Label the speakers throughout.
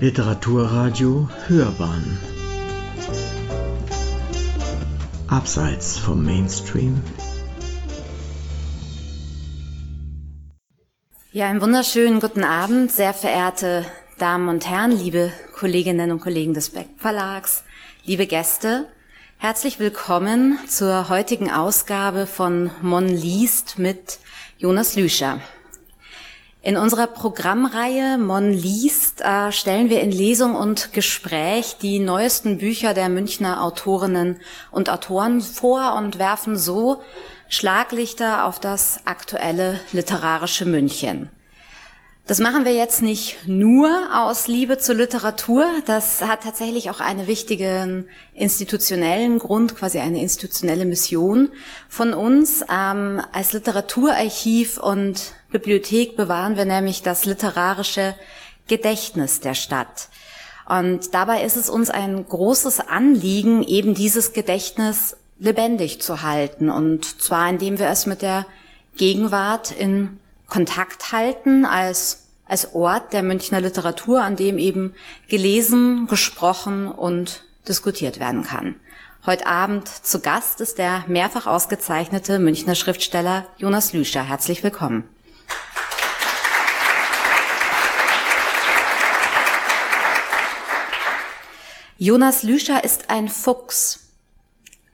Speaker 1: Literaturradio Hörbahn Abseits vom Mainstream
Speaker 2: Ja, einen wunderschönen guten Abend, sehr verehrte Damen und Herren, liebe Kolleginnen und Kollegen des Beck Verlags, liebe Gäste. Herzlich willkommen zur heutigen Ausgabe von Mon liest mit Jonas Lüscher. In unserer Programmreihe Mon liest äh, stellen wir in Lesung und Gespräch die neuesten Bücher der Münchner Autorinnen und Autoren vor und werfen so Schlaglichter auf das aktuelle literarische München. Das machen wir jetzt nicht nur aus Liebe zur Literatur. Das hat tatsächlich auch einen wichtigen institutionellen Grund, quasi eine institutionelle Mission von uns. Ähm, als Literaturarchiv und Bibliothek bewahren wir nämlich das literarische Gedächtnis der Stadt. Und dabei ist es uns ein großes Anliegen, eben dieses Gedächtnis lebendig zu halten. Und zwar indem wir es mit der Gegenwart in Kontakt halten als, als Ort der Münchner Literatur, an dem eben gelesen, gesprochen und diskutiert werden kann. Heute Abend zu Gast ist der mehrfach ausgezeichnete Münchner Schriftsteller Jonas Lüscher. Herzlich willkommen. Jonas Lüscher ist ein Fuchs,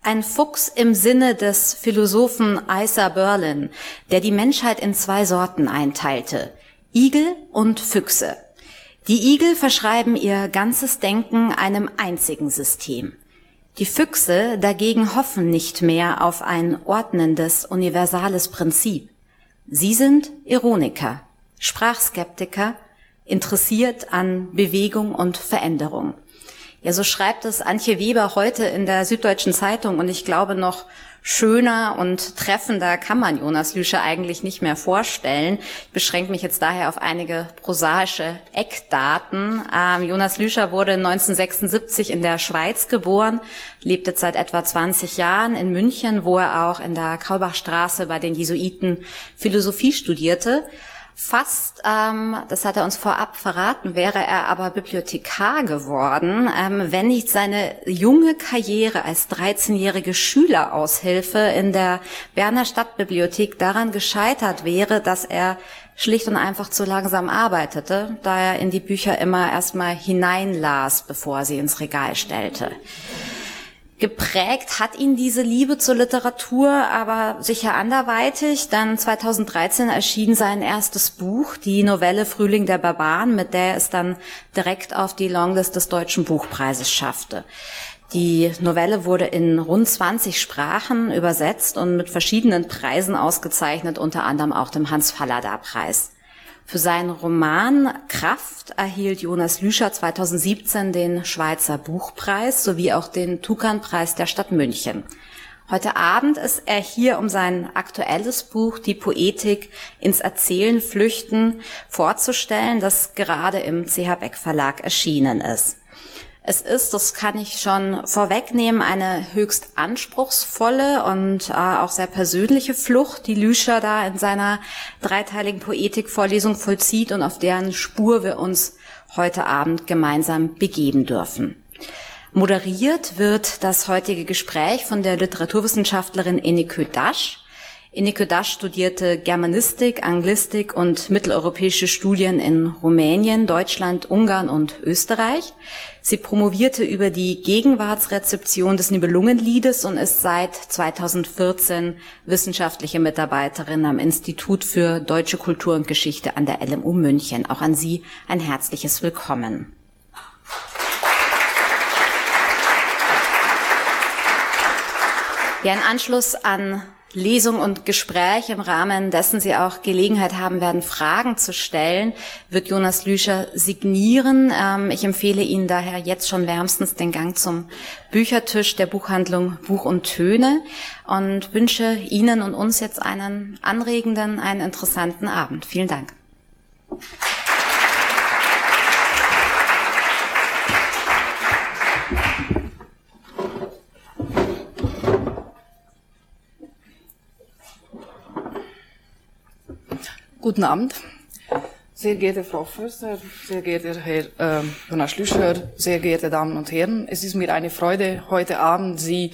Speaker 2: ein Fuchs im Sinne des Philosophen Isa Berlin, der die Menschheit in zwei Sorten einteilte. Igel und Füchse. Die Igel verschreiben ihr ganzes Denken einem einzigen System. Die Füchse dagegen hoffen nicht mehr auf ein ordnendes, universales Prinzip. Sie sind Ironiker, Sprachskeptiker, interessiert an Bewegung und Veränderung. Ja, so schreibt es Antje Weber heute in der Süddeutschen Zeitung und ich glaube noch schöner und treffender kann man Jonas Lüscher eigentlich nicht mehr vorstellen. Ich beschränke mich jetzt daher auf einige prosaische Eckdaten. Ähm, Jonas Lüscher wurde 1976 in der Schweiz geboren, lebte seit etwa 20 Jahren in München, wo er auch in der Kaubachstraße bei den Jesuiten Philosophie studierte. Fast, ähm, das hat er uns vorab verraten, wäre er aber Bibliothekar geworden, ähm, wenn nicht seine junge Karriere als 13-jährige Schüleraushilfe in der Berner Stadtbibliothek daran gescheitert wäre, dass er schlicht und einfach zu langsam arbeitete, da er in die Bücher immer erstmal hineinlas, bevor er sie ins Regal stellte. Geprägt hat ihn diese Liebe zur Literatur aber sicher anderweitig. Dann 2013 erschien sein erstes Buch, die Novelle Frühling der Barbaren, mit der es dann direkt auf die Longlist des Deutschen Buchpreises schaffte. Die Novelle wurde in rund 20 Sprachen übersetzt und mit verschiedenen Preisen ausgezeichnet, unter anderem auch dem Hans-Fallada-Preis. Für seinen Roman Kraft erhielt Jonas Lüscher 2017 den Schweizer Buchpreis sowie auch den Tukan-Preis der Stadt München. Heute Abend ist er hier, um sein aktuelles Buch Die Poetik ins Erzählen flüchten vorzustellen, das gerade im CH Beck Verlag erschienen ist. Es ist, das kann ich schon vorwegnehmen, eine höchst anspruchsvolle und äh, auch sehr persönliche Flucht, die Lüscher da in seiner dreiteiligen Poetikvorlesung vollzieht und auf deren Spur wir uns heute Abend gemeinsam begeben dürfen. Moderiert wird das heutige Gespräch von der Literaturwissenschaftlerin Enike Dasch, Ineke Dasch studierte Germanistik, Anglistik und mitteleuropäische Studien in Rumänien, Deutschland, Ungarn und Österreich. Sie promovierte über die Gegenwartsrezeption des Nibelungenliedes und ist seit 2014 wissenschaftliche Mitarbeiterin am Institut für Deutsche Kultur und Geschichte an der LMU München. Auch an Sie ein herzliches Willkommen. Ja, in Anschluss an Lesung und Gespräch, im Rahmen dessen Sie auch Gelegenheit haben werden, Fragen zu stellen, wird Jonas Lüscher signieren. Ähm, ich empfehle Ihnen daher jetzt schon wärmstens den Gang zum Büchertisch der Buchhandlung Buch und Töne und wünsche Ihnen und uns jetzt einen anregenden, einen interessanten Abend. Vielen Dank.
Speaker 3: Guten Abend. Sehr geehrte Frau Förster, sehr geehrter Herr äh, Jonas Schlüscher, sehr geehrte Damen und Herren, es ist mir eine Freude, heute Abend Sie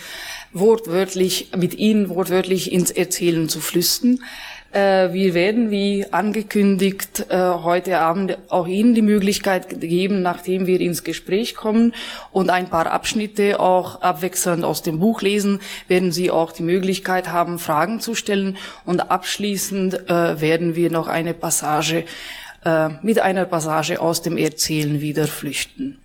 Speaker 3: wortwörtlich, mit Ihnen wortwörtlich ins Erzählen zu flüstern. Äh, wir werden, wie angekündigt, äh, heute Abend auch Ihnen die Möglichkeit geben, nachdem wir ins Gespräch kommen und ein paar Abschnitte auch abwechselnd aus dem Buch lesen, werden Sie auch die Möglichkeit haben, Fragen zu stellen. Und abschließend äh, werden wir noch eine Passage mit einer Passage aus dem Erzählen wieder flüchten.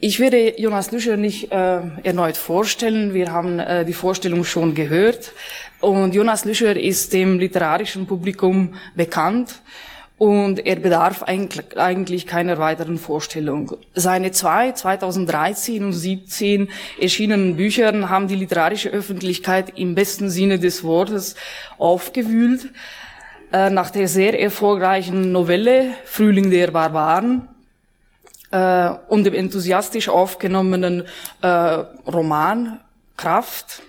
Speaker 3: Ich werde Jonas Lüscher nicht äh, erneut vorstellen. Wir haben äh, die Vorstellung schon gehört. Und Jonas Lüscher ist dem literarischen Publikum bekannt und er bedarf eigentlich keiner weiteren Vorstellung. Seine zwei 2013 und 2017 erschienenen Bücher haben die literarische Öffentlichkeit im besten Sinne des Wortes aufgewühlt. Äh, nach der sehr erfolgreichen Novelle Frühling der Barbaren äh, und dem enthusiastisch aufgenommenen äh, Roman Kraft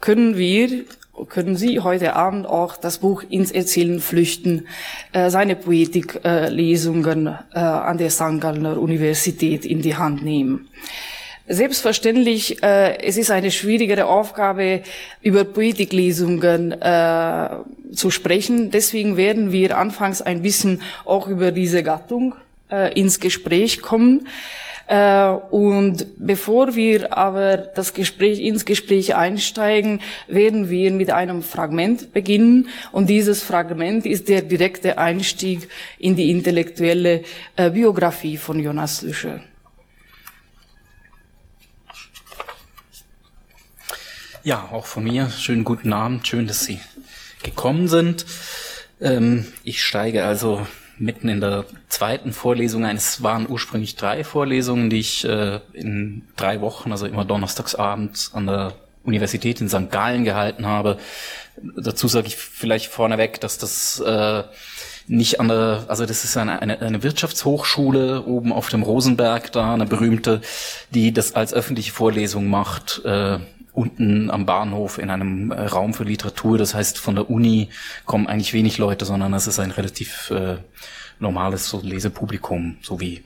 Speaker 3: können wir, können Sie heute Abend auch das Buch ins Erzählen flüchten, äh, seine Poetiklesungen äh, an der St. Gallner Universität in die Hand nehmen. Selbstverständlich, äh, es ist eine schwierigere Aufgabe, über Poetiklesungen äh, zu sprechen. Deswegen werden wir anfangs ein bisschen auch über diese Gattung äh, ins Gespräch kommen. Äh, und bevor wir aber das Gespräch, ins Gespräch einsteigen, werden wir mit einem Fragment beginnen. Und dieses Fragment ist der direkte Einstieg in die intellektuelle äh, Biografie von Jonas Lüscher.
Speaker 4: Ja, auch von mir schönen guten Abend, schön, dass Sie gekommen sind. Ähm, ich steige also mitten in der zweiten Vorlesung eines, waren ursprünglich drei Vorlesungen, die ich äh, in drei Wochen, also immer donnerstagsabend an der Universität in St. Gallen gehalten habe. Dazu sage ich vielleicht vorneweg, dass das äh, nicht an der, also das ist eine, eine, eine Wirtschaftshochschule oben auf dem Rosenberg da, eine berühmte, die das als öffentliche Vorlesung macht. Äh, unten am Bahnhof in einem äh, Raum für Literatur. Das heißt, von der Uni kommen eigentlich wenig Leute, sondern es ist ein relativ äh, normales so Lesepublikum, so wie,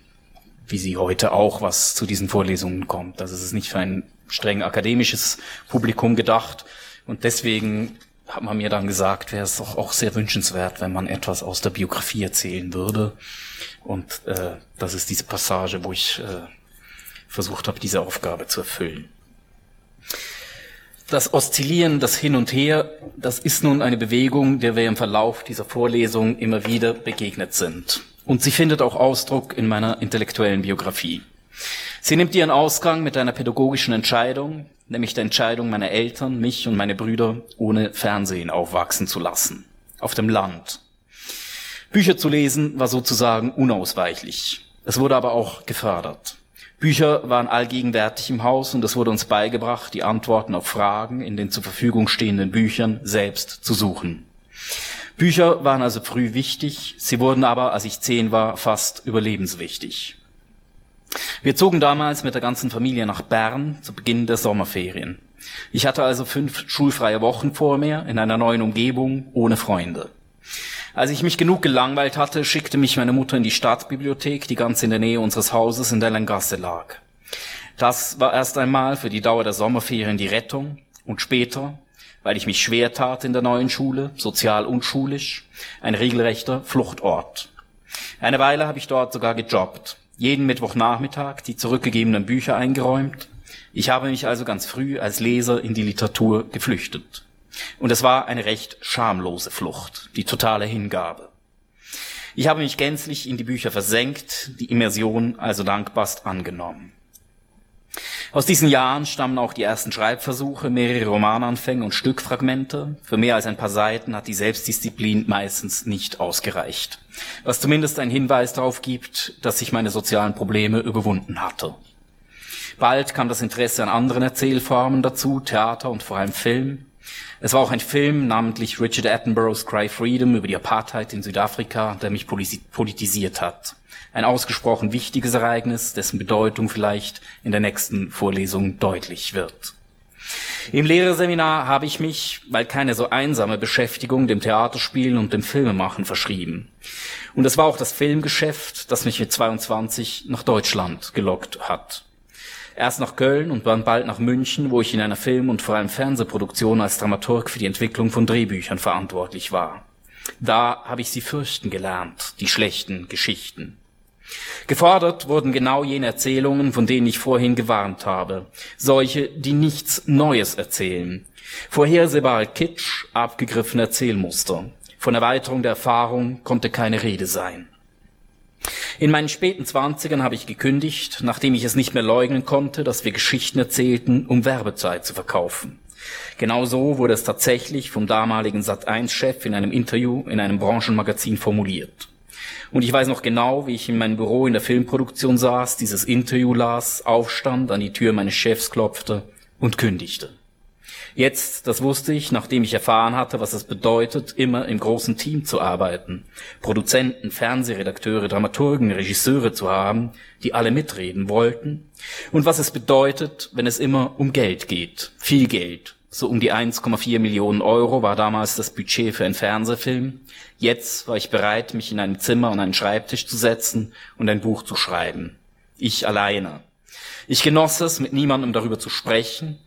Speaker 4: wie sie heute auch, was zu diesen Vorlesungen kommt. Also es ist nicht für ein streng akademisches Publikum gedacht. Und deswegen hat man mir dann gesagt, wäre es doch auch sehr wünschenswert, wenn man etwas aus der Biografie erzählen würde. Und äh, das ist diese Passage, wo ich äh, versucht habe, diese Aufgabe zu erfüllen. Das Oszillieren, das Hin und Her, das ist nun eine Bewegung, der wir im Verlauf dieser Vorlesung immer wieder begegnet sind. Und sie findet auch Ausdruck in meiner intellektuellen Biografie. Sie nimmt ihren Ausgang mit einer pädagogischen Entscheidung, nämlich der Entscheidung meiner Eltern, mich und meine Brüder ohne Fernsehen aufwachsen zu lassen. Auf dem Land. Bücher zu lesen war sozusagen unausweichlich. Es wurde aber auch gefördert. Bücher waren allgegenwärtig im Haus und es wurde uns beigebracht, die Antworten auf Fragen in den zur Verfügung stehenden Büchern selbst zu suchen. Bücher waren also früh wichtig, sie wurden aber, als ich zehn war, fast überlebenswichtig. Wir zogen damals mit der ganzen Familie nach Bern zu Beginn der Sommerferien. Ich hatte also fünf schulfreie Wochen vor mir in einer neuen Umgebung ohne Freunde. Als ich mich genug gelangweilt hatte, schickte mich meine Mutter in die Stadtbibliothek, die ganz in der Nähe unseres Hauses in der Lengasse lag. Das war erst einmal für die Dauer der Sommerferien die Rettung und später, weil ich mich schwer tat in der neuen Schule, sozial und schulisch, ein regelrechter Fluchtort. Eine Weile habe ich dort sogar gejobbt, jeden Mittwochnachmittag die zurückgegebenen Bücher eingeräumt. Ich habe mich also ganz früh als Leser in die Literatur geflüchtet. Und es war eine recht schamlose Flucht, die totale Hingabe. Ich habe mich gänzlich in die Bücher versenkt, die Immersion also dankbarst angenommen. Aus diesen Jahren stammen auch die ersten Schreibversuche, mehrere Romananfänge und Stückfragmente. Für mehr als ein paar Seiten hat die Selbstdisziplin meistens nicht ausgereicht. Was zumindest einen Hinweis darauf gibt, dass ich meine sozialen Probleme überwunden hatte. Bald kam das Interesse an anderen Erzählformen dazu, Theater und vor allem Film. Es war auch ein Film, namentlich Richard Attenboroughs Cry Freedom über die Apartheid in Südafrika, der mich politisiert hat. Ein ausgesprochen wichtiges Ereignis, dessen Bedeutung vielleicht in der nächsten Vorlesung deutlich wird. Im Lehrerseminar habe ich mich, weil keine so einsame Beschäftigung, dem Theaterspielen und dem Filmemachen verschrieben. Und es war auch das Filmgeschäft, das mich mit 22 nach Deutschland gelockt hat. Erst nach Köln und dann bald nach München, wo ich in einer Film- und vor allem Fernsehproduktion als Dramaturg für die Entwicklung von Drehbüchern verantwortlich war. Da habe ich sie fürchten gelernt, die schlechten Geschichten. Gefordert wurden genau jene Erzählungen, von denen ich vorhin gewarnt habe. Solche, die nichts Neues erzählen. Vorhersehbare Kitsch, abgegriffene Erzählmuster. Von Erweiterung der Erfahrung konnte keine Rede sein. In meinen späten Zwanzigern habe ich gekündigt, nachdem ich es nicht mehr leugnen konnte, dass wir Geschichten erzählten, um Werbezeit zu verkaufen. Genauso wurde es tatsächlich vom damaligen Sat1-Chef in einem Interview in einem Branchenmagazin formuliert. Und ich weiß noch genau, wie ich in meinem Büro in der Filmproduktion saß, dieses Interview las, aufstand, an die Tür meines Chefs klopfte und kündigte. Jetzt, das wusste ich, nachdem ich erfahren hatte, was es bedeutet, immer im großen Team zu arbeiten, Produzenten, Fernsehredakteure, Dramaturgen, Regisseure zu haben, die alle mitreden wollten, und was es bedeutet, wenn es immer um Geld geht, viel Geld, so um die 1,4 Millionen Euro war damals das Budget für einen Fernsehfilm. Jetzt war ich bereit, mich in einem Zimmer an einen Schreibtisch zu setzen und ein Buch zu schreiben. Ich alleine. Ich genoss es, mit niemandem darüber zu sprechen.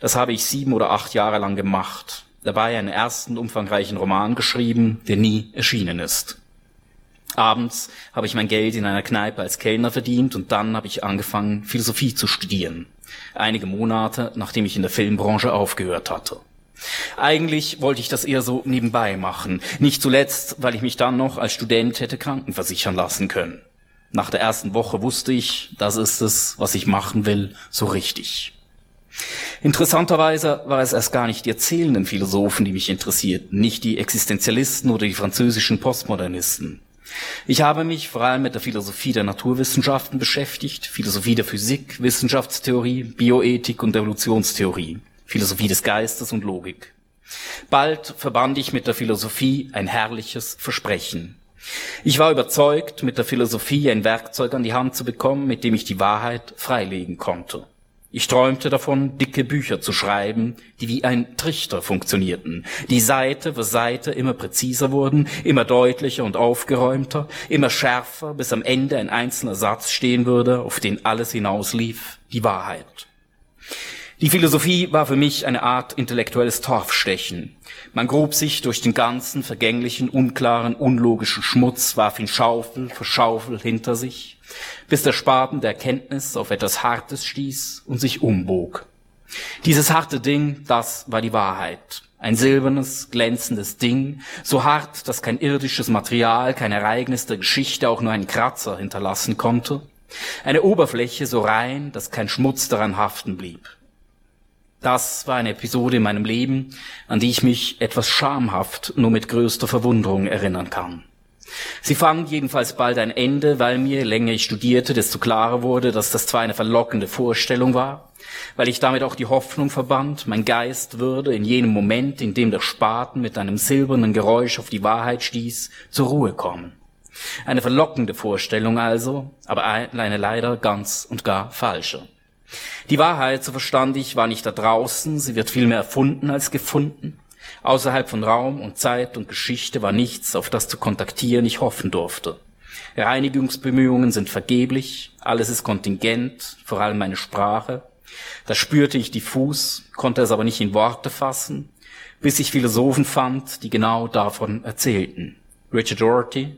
Speaker 4: Das habe ich sieben oder acht Jahre lang gemacht. Dabei einen ersten umfangreichen Roman geschrieben, der nie erschienen ist. Abends habe ich mein Geld in einer Kneipe als Kellner verdient und dann habe ich angefangen, Philosophie zu studieren einige Monate, nachdem ich in der Filmbranche aufgehört hatte. Eigentlich wollte ich das eher so nebenbei machen, nicht zuletzt, weil ich mich dann noch als Student hätte krankenversichern lassen können. Nach der ersten Woche wusste ich, das ist es, was ich machen will, so richtig. Interessanterweise war es erst gar nicht die erzählenden Philosophen, die mich interessierten, nicht die Existenzialisten oder die französischen Postmodernisten. Ich habe mich vor allem mit der Philosophie der Naturwissenschaften beschäftigt, Philosophie der Physik, Wissenschaftstheorie, Bioethik und Evolutionstheorie, Philosophie des Geistes und Logik. Bald verband ich mit der Philosophie ein herrliches Versprechen. Ich war überzeugt, mit der Philosophie ein Werkzeug an die Hand zu bekommen, mit dem ich die Wahrheit freilegen konnte. Ich träumte davon, dicke Bücher zu schreiben, die wie ein Trichter funktionierten, die Seite für Seite immer präziser wurden, immer deutlicher und aufgeräumter, immer schärfer, bis am Ende ein einzelner Satz stehen würde, auf den alles hinauslief, die Wahrheit. Die Philosophie war für mich eine Art intellektuelles Torfstechen. Man grub sich durch den ganzen vergänglichen, unklaren, unlogischen Schmutz, warf ihn Schaufel für Schaufel hinter sich bis der Spaten der Erkenntnis auf etwas Hartes stieß und sich umbog. Dieses harte Ding, das war die Wahrheit. Ein silbernes, glänzendes Ding, so hart, dass kein irdisches Material, kein Ereignis der Geschichte auch nur einen Kratzer hinterlassen konnte. Eine Oberfläche so rein, dass kein Schmutz daran haften blieb. Das war eine Episode in meinem Leben, an die ich mich etwas schamhaft nur mit größter Verwunderung erinnern kann. Sie fand jedenfalls bald ein Ende, weil mir, länger ich studierte, desto klarer wurde, dass das zwar eine verlockende Vorstellung war, weil ich damit auch die Hoffnung verband, mein Geist würde in jenem Moment, in dem der Spaten mit einem silbernen Geräusch auf die Wahrheit stieß, zur Ruhe kommen. Eine verlockende Vorstellung also, aber eine leider ganz und gar falsche. Die Wahrheit, so verstand ich, war nicht da draußen, sie wird vielmehr erfunden als gefunden. Außerhalb von Raum und Zeit und Geschichte war nichts, auf das zu kontaktieren ich hoffen durfte. Reinigungsbemühungen sind vergeblich, alles ist kontingent, vor allem meine Sprache. Da spürte ich diffus, konnte es aber nicht in Worte fassen, bis ich Philosophen fand, die genau davon erzählten. Richard Doherty,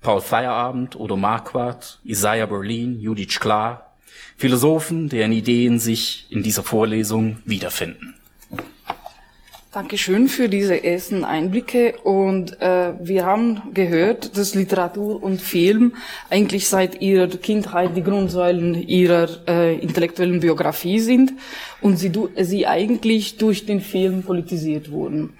Speaker 4: Paul Feierabend, Odo Marquardt, Isaiah Berlin, Judith Klar, Philosophen, deren Ideen sich in dieser Vorlesung wiederfinden.
Speaker 3: Dankeschön für diese ersten Einblicke. Und äh, wir haben gehört, dass Literatur und Film eigentlich seit ihrer Kindheit die Grundsäulen ihrer äh, intellektuellen Biografie sind und sie, sie eigentlich durch den Film politisiert wurden.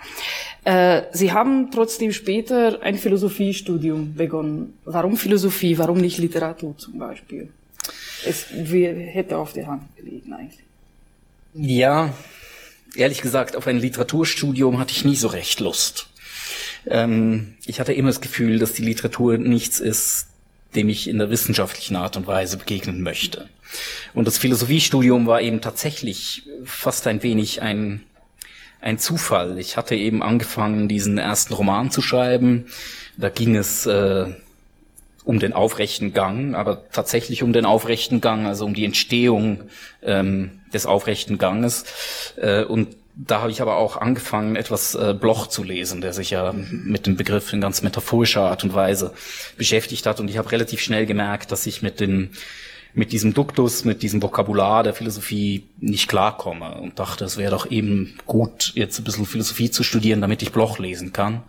Speaker 3: Äh, sie haben trotzdem später ein Philosophiestudium begonnen. Warum Philosophie? Warum nicht Literatur zum Beispiel? Es hätte auf der Hand gelegen eigentlich.
Speaker 4: Ja, ehrlich gesagt, auf ein Literaturstudium hatte ich nie so recht Lust. Ähm, ich hatte immer das Gefühl, dass die Literatur nichts ist, dem ich in der wissenschaftlichen Art und Weise begegnen möchte. Und das Philosophiestudium war eben tatsächlich fast ein wenig ein, ein Zufall. Ich hatte eben angefangen, diesen ersten Roman zu schreiben. Da ging es äh, um den aufrechten Gang, aber tatsächlich um den aufrechten Gang, also um die Entstehung ähm, des aufrechten Ganges. Äh, und da habe ich aber auch angefangen, etwas äh, Bloch zu lesen, der sich ja mit dem Begriff in ganz metaphorischer Art und Weise beschäftigt hat. Und ich habe relativ schnell gemerkt, dass ich mit dem mit diesem Duktus, mit diesem Vokabular der Philosophie nicht klarkomme und dachte, es wäre doch eben gut, jetzt ein bisschen Philosophie zu studieren, damit ich Bloch lesen kann,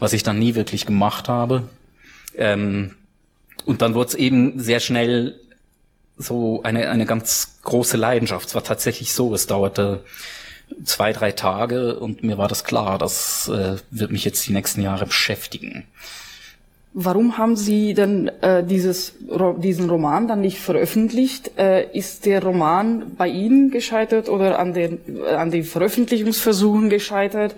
Speaker 4: was ich dann nie wirklich gemacht habe. Ähm, und dann wurde es eben sehr schnell so eine, eine ganz große Leidenschaft. Es war tatsächlich so, es dauerte zwei, drei Tage und mir war das klar, das äh, wird mich jetzt die nächsten Jahre beschäftigen.
Speaker 3: Warum haben Sie denn äh, dieses, diesen Roman dann nicht veröffentlicht? Äh, ist der Roman bei Ihnen gescheitert oder an den, an den Veröffentlichungsversuchen gescheitert?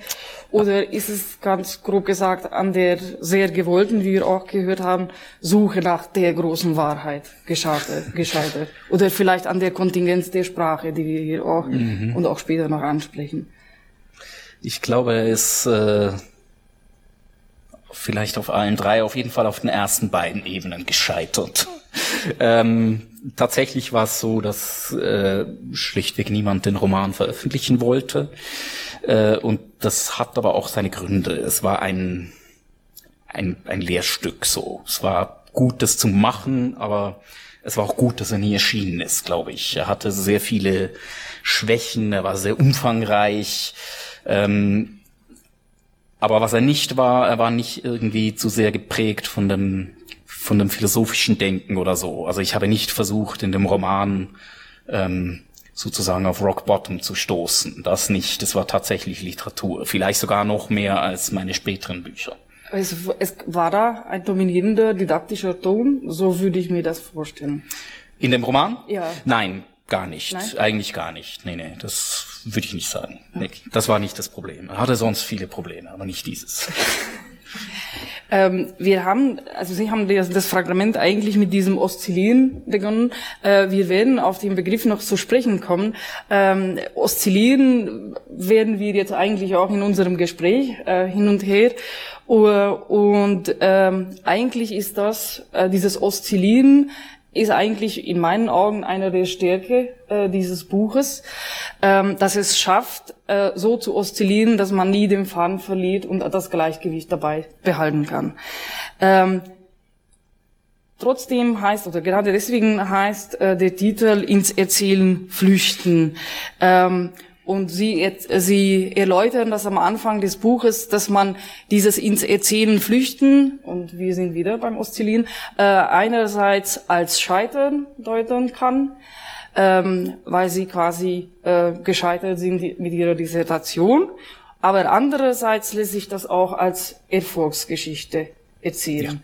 Speaker 3: Oder ist es ganz grob gesagt an der sehr gewollten, wie wir auch gehört haben, Suche nach der großen Wahrheit gescheitert? gescheitert? Oder vielleicht an der Kontingenz der Sprache, die wir hier auch mhm. und auch später noch ansprechen?
Speaker 4: Ich glaube, er ist äh, vielleicht auf allen drei, auf jeden Fall auf den ersten beiden Ebenen gescheitert. ähm, tatsächlich war es so, dass äh, schlichtweg niemand den Roman veröffentlichen wollte. Äh, und das hat aber auch seine Gründe. Es war ein, ein, ein Lehrstück so. Es war gut, das zu machen, aber es war auch gut, dass er nie erschienen ist, glaube ich. Er hatte sehr viele Schwächen, er war sehr umfangreich. Ähm, aber was er nicht war, er war nicht irgendwie zu sehr geprägt von dem, von dem philosophischen Denken oder so. Also ich habe nicht versucht, in dem Roman ähm, sozusagen auf Rock Bottom zu stoßen. Das nicht. Das war tatsächlich Literatur. Vielleicht sogar noch mehr als meine späteren Bücher.
Speaker 3: Es, es war da ein dominierender didaktischer Ton, so würde ich mir das vorstellen.
Speaker 4: In dem Roman?
Speaker 3: Ja.
Speaker 4: Nein, gar nicht. Nein? Eigentlich gar nicht. Nee, nee, das würde ich nicht sagen. Nee, das war nicht das Problem. Er hatte sonst viele Probleme, aber nicht dieses.
Speaker 3: Ähm, wir haben, also Sie haben das, das, Fragment eigentlich mit diesem Oszillieren begonnen. Äh, wir werden auf den Begriff noch zu sprechen kommen. Ähm, oszillieren werden wir jetzt eigentlich auch in unserem Gespräch äh, hin und her. Uh, und ähm, eigentlich ist das, äh, dieses Oszillieren ist eigentlich in meinen Augen einer der Stärke äh, dieses Buches, ähm, dass es schafft, äh, so zu oszillieren, dass man nie den Faden verliert und das Gleichgewicht dabei behalten kann. Ähm, trotzdem heißt, oder gerade deswegen heißt äh, der Titel ins Erzählen flüchten. Ähm, und sie, sie erläutern das am Anfang des Buches, dass man dieses ins Erzählen flüchten, und wir sind wieder beim Oszillieren, äh, einerseits als Scheitern deuten kann, ähm, weil sie quasi äh, gescheitert sind mit ihrer Dissertation, aber andererseits lässt sich das auch als Erfolgsgeschichte erzählen.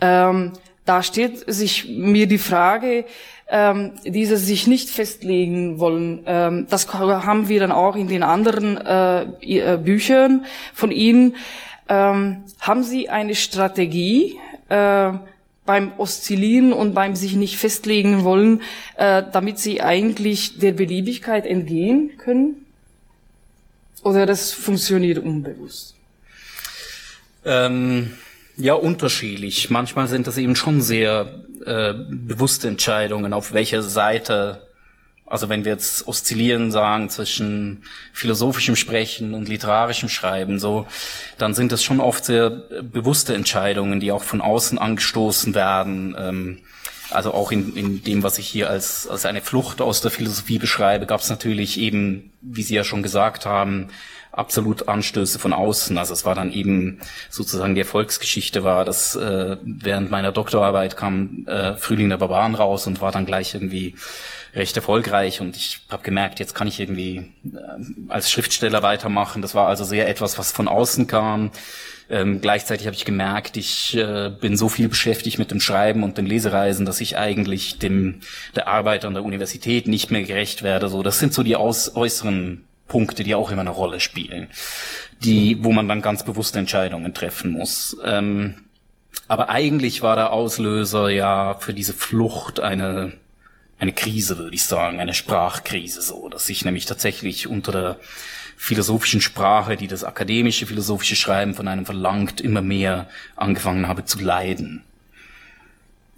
Speaker 3: Ja. Ähm, da steht sich mir die Frage, ähm, diese sich nicht festlegen wollen. Ähm, das haben wir dann auch in den anderen äh, äh, Büchern von Ihnen. Ähm, haben Sie eine Strategie äh, beim Oszillieren und beim sich nicht festlegen wollen, äh, damit Sie eigentlich der Beliebigkeit entgehen können? Oder das funktioniert unbewusst?
Speaker 4: Ähm ja, unterschiedlich. Manchmal sind das eben schon sehr äh, bewusste Entscheidungen, auf welcher Seite, also wenn wir jetzt oszillieren sagen zwischen philosophischem Sprechen und literarischem Schreiben, so, dann sind das schon oft sehr bewusste Entscheidungen, die auch von außen angestoßen werden. Ähm, also auch in, in dem, was ich hier als, als eine Flucht aus der Philosophie beschreibe, gab es natürlich eben, wie Sie ja schon gesagt haben, absolut Anstöße von außen. Also es war dann eben sozusagen die Erfolgsgeschichte war, dass äh, während meiner Doktorarbeit kam äh, Frühling der Barbaren raus und war dann gleich irgendwie recht erfolgreich und ich habe gemerkt, jetzt kann ich irgendwie äh, als Schriftsteller weitermachen. Das war also sehr etwas, was von außen kam. Ähm, gleichzeitig habe ich gemerkt, ich äh, bin so viel beschäftigt mit dem Schreiben und den Lesereisen, dass ich eigentlich dem der Arbeit an der Universität nicht mehr gerecht werde. So, das sind so die aus, äußeren Punkte, die auch immer eine Rolle spielen, die, wo man dann ganz bewusste Entscheidungen treffen muss. Ähm, aber eigentlich war der Auslöser ja für diese Flucht eine, eine Krise, würde ich sagen, eine Sprachkrise, so, dass ich nämlich tatsächlich unter der philosophischen Sprache, die das akademische philosophische Schreiben von einem verlangt, immer mehr angefangen habe zu leiden.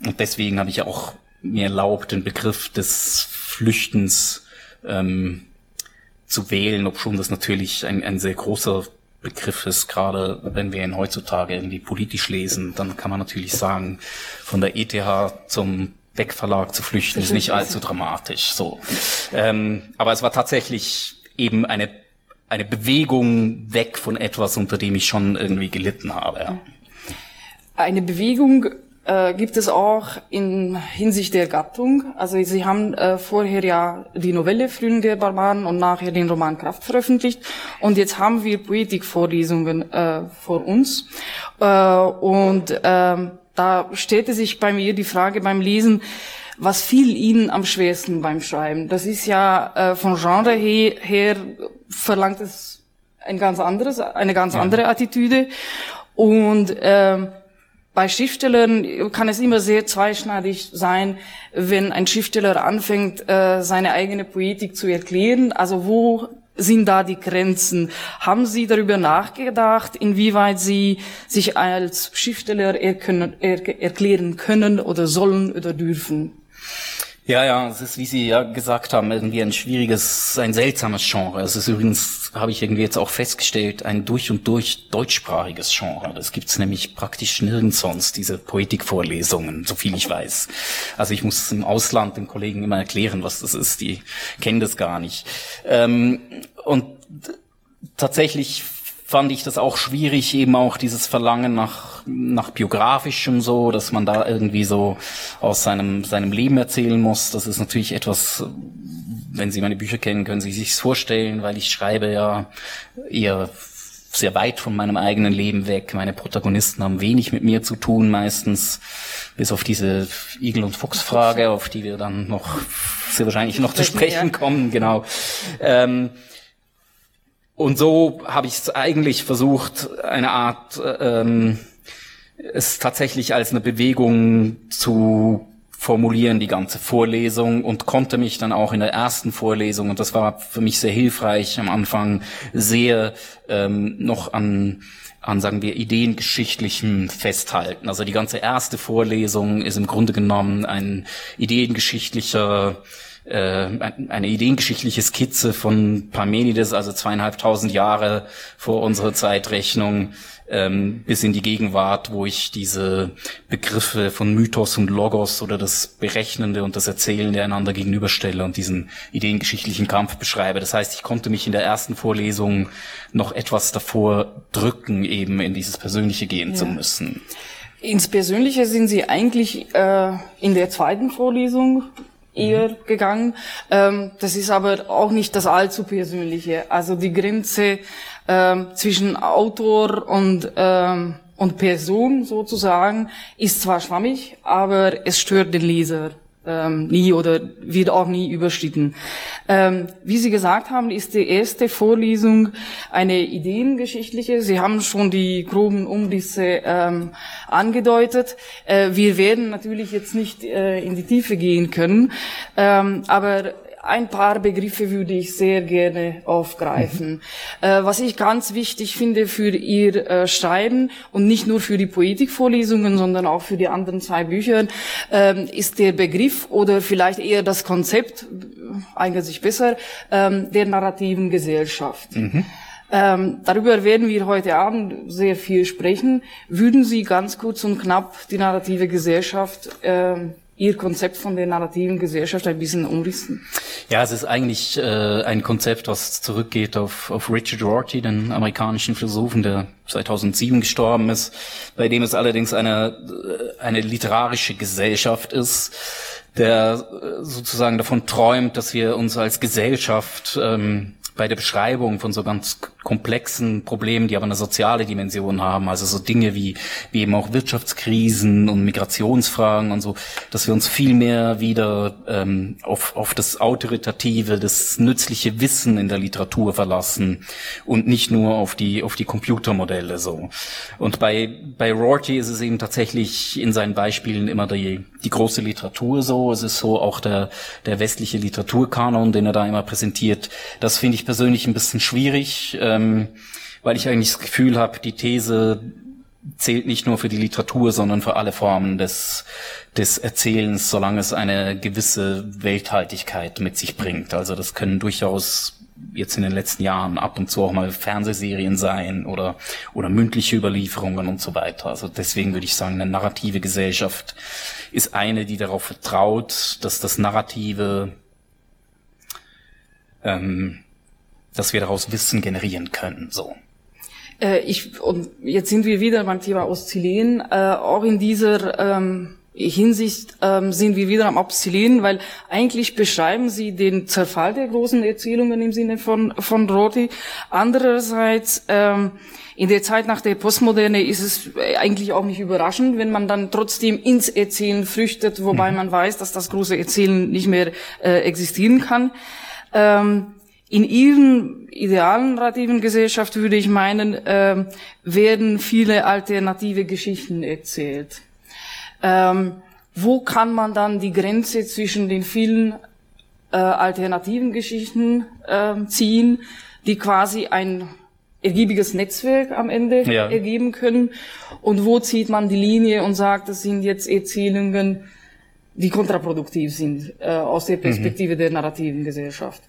Speaker 4: Und deswegen habe ich auch mir erlaubt, den Begriff des Flüchtens ähm, zu wählen, ob schon das natürlich ein, ein sehr großer Begriff ist, gerade wenn wir ihn heutzutage irgendwie politisch lesen, dann kann man natürlich sagen, von der ETH zum Beck-Verlag zu flüchten ist nicht allzu dramatisch. So, ähm, aber es war tatsächlich eben eine eine Bewegung weg von etwas, unter dem ich schon irgendwie gelitten habe. Ja.
Speaker 3: Eine Bewegung äh, gibt es auch in Hinsicht der Gattung. Also Sie haben äh, vorher ja die Novelle Frühling der Barbaren und nachher den Roman Kraft veröffentlicht und jetzt haben wir Poetikvorlesungen äh, vor uns äh, und ähm, da stellte sich bei mir die Frage beim Lesen, was fiel Ihnen am schwersten beim Schreiben? Das ist ja äh, von Genre her, her verlangt es ein ganz anderes, eine ganz andere Attitüde und ähm, bei Schriftstellern kann es immer sehr zweischneidig sein, wenn ein Schriftsteller anfängt, äh, seine eigene Poetik zu erklären. Also wo sind da die Grenzen? Haben Sie darüber nachgedacht, inwieweit Sie sich als Schriftsteller erklären können oder sollen oder dürfen?
Speaker 4: Ja, ja, es ist, wie Sie ja gesagt haben, irgendwie ein schwieriges, ein seltsames Genre. Es ist übrigens, habe ich irgendwie jetzt auch festgestellt, ein durch und durch deutschsprachiges Genre. Das gibt's nämlich praktisch nirgends sonst, diese Poetikvorlesungen, so viel ich weiß. Also ich muss im Ausland den Kollegen immer erklären, was das ist. Die kennen das gar nicht. Ähm, und tatsächlich fand ich das auch schwierig, eben auch dieses Verlangen nach, nach biografischem so, dass man da irgendwie so aus seinem, seinem Leben erzählen muss. Das ist natürlich etwas, wenn Sie meine Bücher kennen, können Sie sich's vorstellen, weil ich schreibe ja eher sehr weit von meinem eigenen Leben weg. Meine Protagonisten haben wenig mit mir zu tun, meistens, bis auf diese Igel- und Fuchs-Frage, auf die wir dann noch sehr wahrscheinlich noch zu sprechen kommen, genau. Ähm, und so habe ich es eigentlich versucht, eine Art, ähm, es tatsächlich als eine Bewegung zu formulieren, die ganze Vorlesung und konnte mich dann auch in der ersten Vorlesung, und das war für mich sehr hilfreich am Anfang, sehr ähm, noch an an, sagen wir, ideengeschichtlichem festhalten. Also die ganze erste Vorlesung ist im Grunde genommen ein ideengeschichtlicher äh, eine ideengeschichtliche Skizze von Parmenides, also zweieinhalbtausend Jahre vor unserer Zeitrechnung, ähm, bis in die Gegenwart, wo ich diese Begriffe von Mythos und Logos oder das Berechnende und das Erzählende einander gegenüberstelle und diesen ideengeschichtlichen Kampf beschreibe. Das heißt, ich konnte mich in der ersten Vorlesung noch etwas davor drücken, eben in dieses Persönliche gehen ja. zu müssen.
Speaker 3: Ins Persönliche sind Sie eigentlich äh, in der zweiten Vorlesung eher mhm. gegangen. Ähm, das ist aber auch nicht das allzu Persönliche. Also die Grenze ähm, zwischen Autor und ähm, und Person sozusagen ist zwar schwammig, aber es stört den Leser ähm, nie oder wird auch nie überschritten. Ähm, wie Sie gesagt haben, ist die erste Vorlesung eine ideengeschichtliche. Sie haben schon die groben Umrisse ähm, angedeutet. Äh, wir werden natürlich jetzt nicht äh, in die Tiefe gehen können, ähm, aber ein paar Begriffe würde ich sehr gerne aufgreifen. Mhm. Äh, was ich ganz wichtig finde für Ihr äh, Schreiben und nicht nur für die Poetikvorlesungen, sondern auch für die anderen zwei Bücher, äh, ist der Begriff oder vielleicht eher das Konzept, eignet sich besser, ähm, der narrativen Gesellschaft. Mhm. Ähm, darüber werden wir heute Abend sehr viel sprechen. Würden Sie ganz kurz und knapp die narrative Gesellschaft ähm, Ihr Konzept von der narrativen Gesellschaft ein bisschen umrissen?
Speaker 4: Ja, es ist eigentlich äh, ein Konzept, was zurückgeht auf, auf Richard Rorty, den amerikanischen Philosophen, der 2007 gestorben ist, bei dem es allerdings eine, äh, eine literarische Gesellschaft ist, der äh, sozusagen davon träumt, dass wir uns als Gesellschaft ähm, bei der Beschreibung von so ganz komplexen Problemen, die aber eine soziale Dimension haben, also so Dinge wie, wie eben auch Wirtschaftskrisen und Migrationsfragen und so, dass wir uns viel mehr wieder ähm, auf, auf das autoritative, das nützliche Wissen in der Literatur verlassen und nicht nur auf die, auf die Computermodelle so. Und bei, bei Rorty ist es eben tatsächlich in seinen Beispielen immer die, die große Literatur so. Es ist so auch der, der westliche Literaturkanon, den er da immer präsentiert. Das finde ich persönlich ein bisschen schwierig, ähm, weil ich eigentlich das Gefühl habe, die These zählt nicht nur für die Literatur, sondern für alle Formen des, des Erzählens, solange es eine gewisse Welthaltigkeit mit sich bringt. Also das können durchaus jetzt in den letzten Jahren ab und zu auch mal Fernsehserien sein oder, oder mündliche Überlieferungen und so weiter. Also deswegen würde ich sagen, eine narrative Gesellschaft ist eine, die darauf vertraut, dass das Narrative, ähm, dass wir daraus Wissen generieren können, so.
Speaker 3: Äh, ich, und jetzt sind wir wieder beim Thema Oszillen, äh, auch in dieser, ähm, Hinsicht ähm, sind wir wieder am Oszillieren, weil eigentlich beschreiben sie den Zerfall der großen Erzählungen im Sinne von, von Roti. Andererseits, ähm, in der Zeit nach der Postmoderne ist es eigentlich auch nicht überraschend, wenn man dann trotzdem ins Erzählen flüchtet, wobei mhm. man weiß, dass das große Erzählen nicht mehr äh, existieren kann. Ähm, in ihren idealen narrativen Gesellschaft würde ich meinen, äh, werden viele alternative Geschichten erzählt. Ähm, wo kann man dann die Grenze zwischen den vielen äh, alternativen Geschichten äh, ziehen, die quasi ein ergiebiges Netzwerk am Ende ja. ergeben können? Und wo zieht man die Linie und sagt, das sind jetzt Erzählungen, die kontraproduktiv sind äh, aus der mhm. Perspektive mhm. der narrativen Gesellschaft?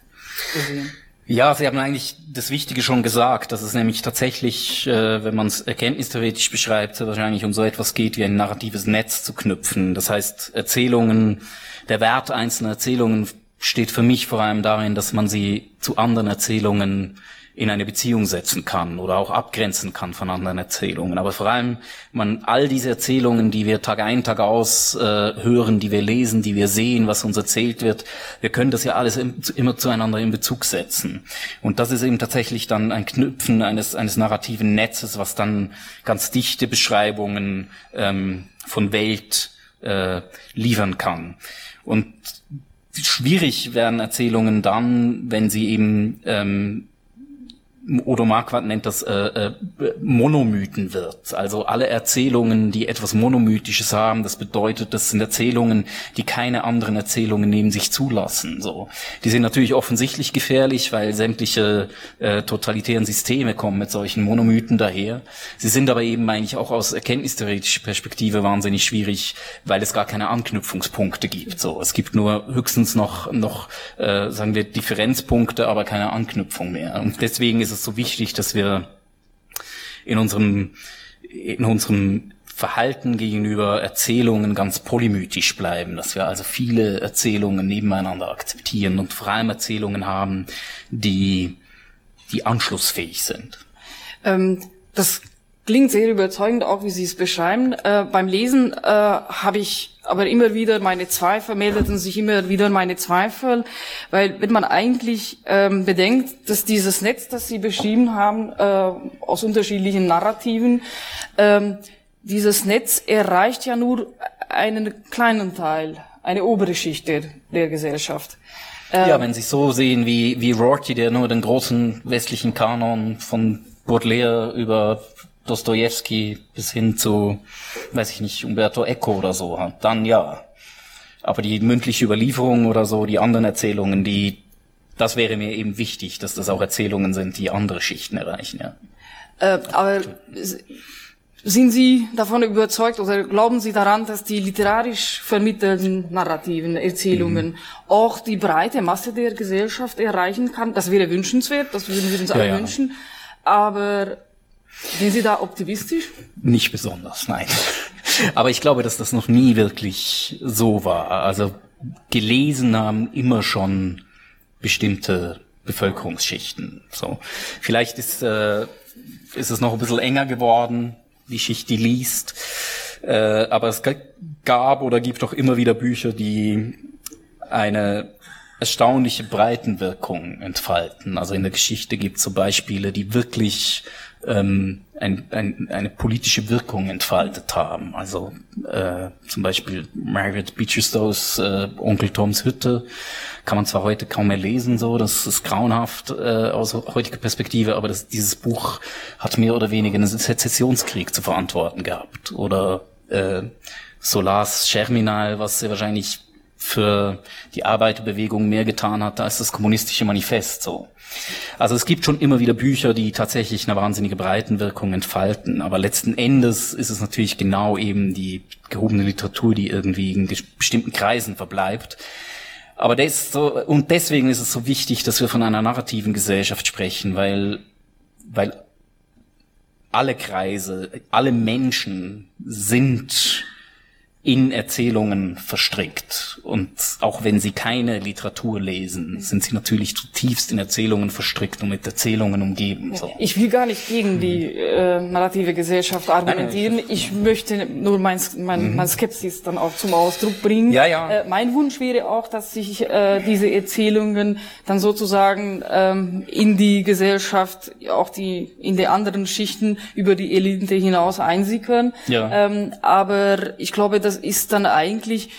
Speaker 4: Ja, Sie haben eigentlich das Wichtige schon gesagt, dass es nämlich tatsächlich, äh, wenn man es erkenntnistheoretisch beschreibt, wahrscheinlich um so etwas geht wie ein narratives Netz zu knüpfen. Das heißt, Erzählungen, der Wert einzelner Erzählungen steht für mich vor allem darin, dass man sie zu anderen Erzählungen in eine Beziehung setzen kann oder auch abgrenzen kann von anderen Erzählungen. Aber vor allem man all diese Erzählungen, die wir Tag ein, Tag aus äh, hören, die wir lesen, die wir sehen, was uns erzählt wird, wir können das ja alles im, immer zueinander in Bezug setzen. Und das ist eben tatsächlich dann ein Knüpfen eines, eines narrativen Netzes, was dann ganz dichte Beschreibungen ähm, von Welt äh, liefern kann. Und schwierig werden Erzählungen dann, wenn sie eben ähm, Odo Marquardt nennt das äh, äh, Monomythen wird. Also alle Erzählungen, die etwas Monomythisches haben, das bedeutet, das sind Erzählungen, die keine anderen Erzählungen neben sich zulassen. So, Die sind natürlich offensichtlich gefährlich, weil sämtliche äh, totalitären Systeme kommen mit solchen Monomythen daher. Sie sind aber eben eigentlich auch aus erkenntnistheoretischer Perspektive wahnsinnig schwierig, weil es gar keine Anknüpfungspunkte gibt. So, Es gibt nur höchstens noch, noch äh, sagen wir, Differenzpunkte, aber keine Anknüpfung mehr. Und deswegen ist es so wichtig, dass wir in unserem, in unserem Verhalten gegenüber Erzählungen ganz polymythisch bleiben, dass wir also viele Erzählungen nebeneinander akzeptieren und vor allem Erzählungen haben, die, die anschlussfähig sind.
Speaker 3: Ähm, das klingt sehr überzeugend, auch wie Sie es beschreiben. Äh, beim Lesen äh, habe ich aber immer wieder meine Zweifel, meldeten sich immer wieder meine Zweifel, weil wenn man eigentlich ähm, bedenkt, dass dieses Netz, das Sie beschrieben haben, äh, aus unterschiedlichen Narrativen, ähm, dieses Netz erreicht ja nur einen kleinen Teil, eine obere Schicht der, der Gesellschaft.
Speaker 4: Ähm, ja, wenn Sie so sehen wie, wie Rorty, der nur den großen westlichen Kanon von Baudelaire über Dostoevsky bis hin zu, weiß ich nicht, Umberto Eco oder so hat, dann ja. Aber die mündliche Überlieferung oder so, die anderen Erzählungen, die, das wäre mir eben wichtig, dass das auch Erzählungen sind, die andere Schichten erreichen, ja.
Speaker 3: Äh, aber sind Sie davon überzeugt oder glauben Sie daran, dass die literarisch vermittelten Narrativen, Erzählungen mhm. auch die breite Masse der Gesellschaft erreichen kann? Das wäre wünschenswert, das würden wir uns alle ja. wünschen. Aber sind Sie da optimistisch?
Speaker 4: Nicht besonders, nein. Aber ich glaube, dass das noch nie wirklich so war. Also gelesen haben immer schon bestimmte Bevölkerungsschichten. So, vielleicht ist äh, ist es noch ein bisschen enger geworden, die Schicht, die liest. Äh, aber es gab oder gibt auch immer wieder Bücher, die eine erstaunliche Breitenwirkung entfalten. Also in der Geschichte gibt es so Beispiele, die wirklich ähm, ein, ein, eine politische Wirkung entfaltet haben. Also äh, zum Beispiel Margaret Beecher Stowes äh, Onkel Toms Hütte kann man zwar heute kaum mehr lesen, so das ist grauenhaft äh, aus heutiger Perspektive, aber das, dieses Buch hat mehr oder weniger einen Sezessionskrieg zu verantworten gehabt. Oder äh, Solars Germinal, was sehr wahrscheinlich für die Arbeiterbewegung mehr getan hat als das kommunistische Manifest. So. Also es gibt schon immer wieder Bücher, die tatsächlich eine wahnsinnige Breitenwirkung entfalten, aber letzten Endes ist es natürlich genau eben die gehobene Literatur, die irgendwie in bestimmten Kreisen verbleibt. Aber das so, und deswegen ist es so wichtig, dass wir von einer narrativen Gesellschaft sprechen, weil, weil alle Kreise, alle Menschen sind in Erzählungen verstrickt. Und auch wenn sie keine Literatur lesen, sind sie natürlich zutiefst in Erzählungen verstrickt und mit Erzählungen umgeben. So.
Speaker 3: Ich will gar nicht gegen die äh, narrative Gesellschaft argumentieren. Ich möchte nur mein, mein, mhm. mein Skepsis dann auch zum Ausdruck bringen.
Speaker 4: Ja, ja.
Speaker 3: Äh, mein Wunsch wäre auch, dass sich äh, diese Erzählungen dann sozusagen ähm, in die Gesellschaft, auch die in die anderen Schichten über die Elite hinaus einsickern. Ja. Ähm, aber ich glaube, dass das ist dann eigentlich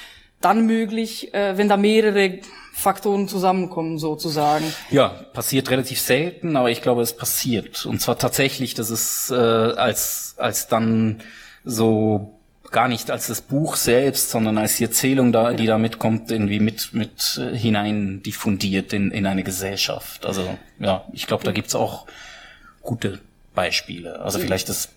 Speaker 3: dann möglich, äh, wenn da mehrere Faktoren zusammenkommen sozusagen.
Speaker 4: Ja, passiert relativ selten, aber ich glaube, es passiert. Und zwar tatsächlich, dass es äh, als, als dann so gar nicht als das Buch selbst, sondern als die Erzählung, da, die da mitkommt, irgendwie mit, mit äh, hinein diffundiert in, in eine Gesellschaft. Also ja, ich glaube, da gibt's auch gute Beispiele. Also vielleicht das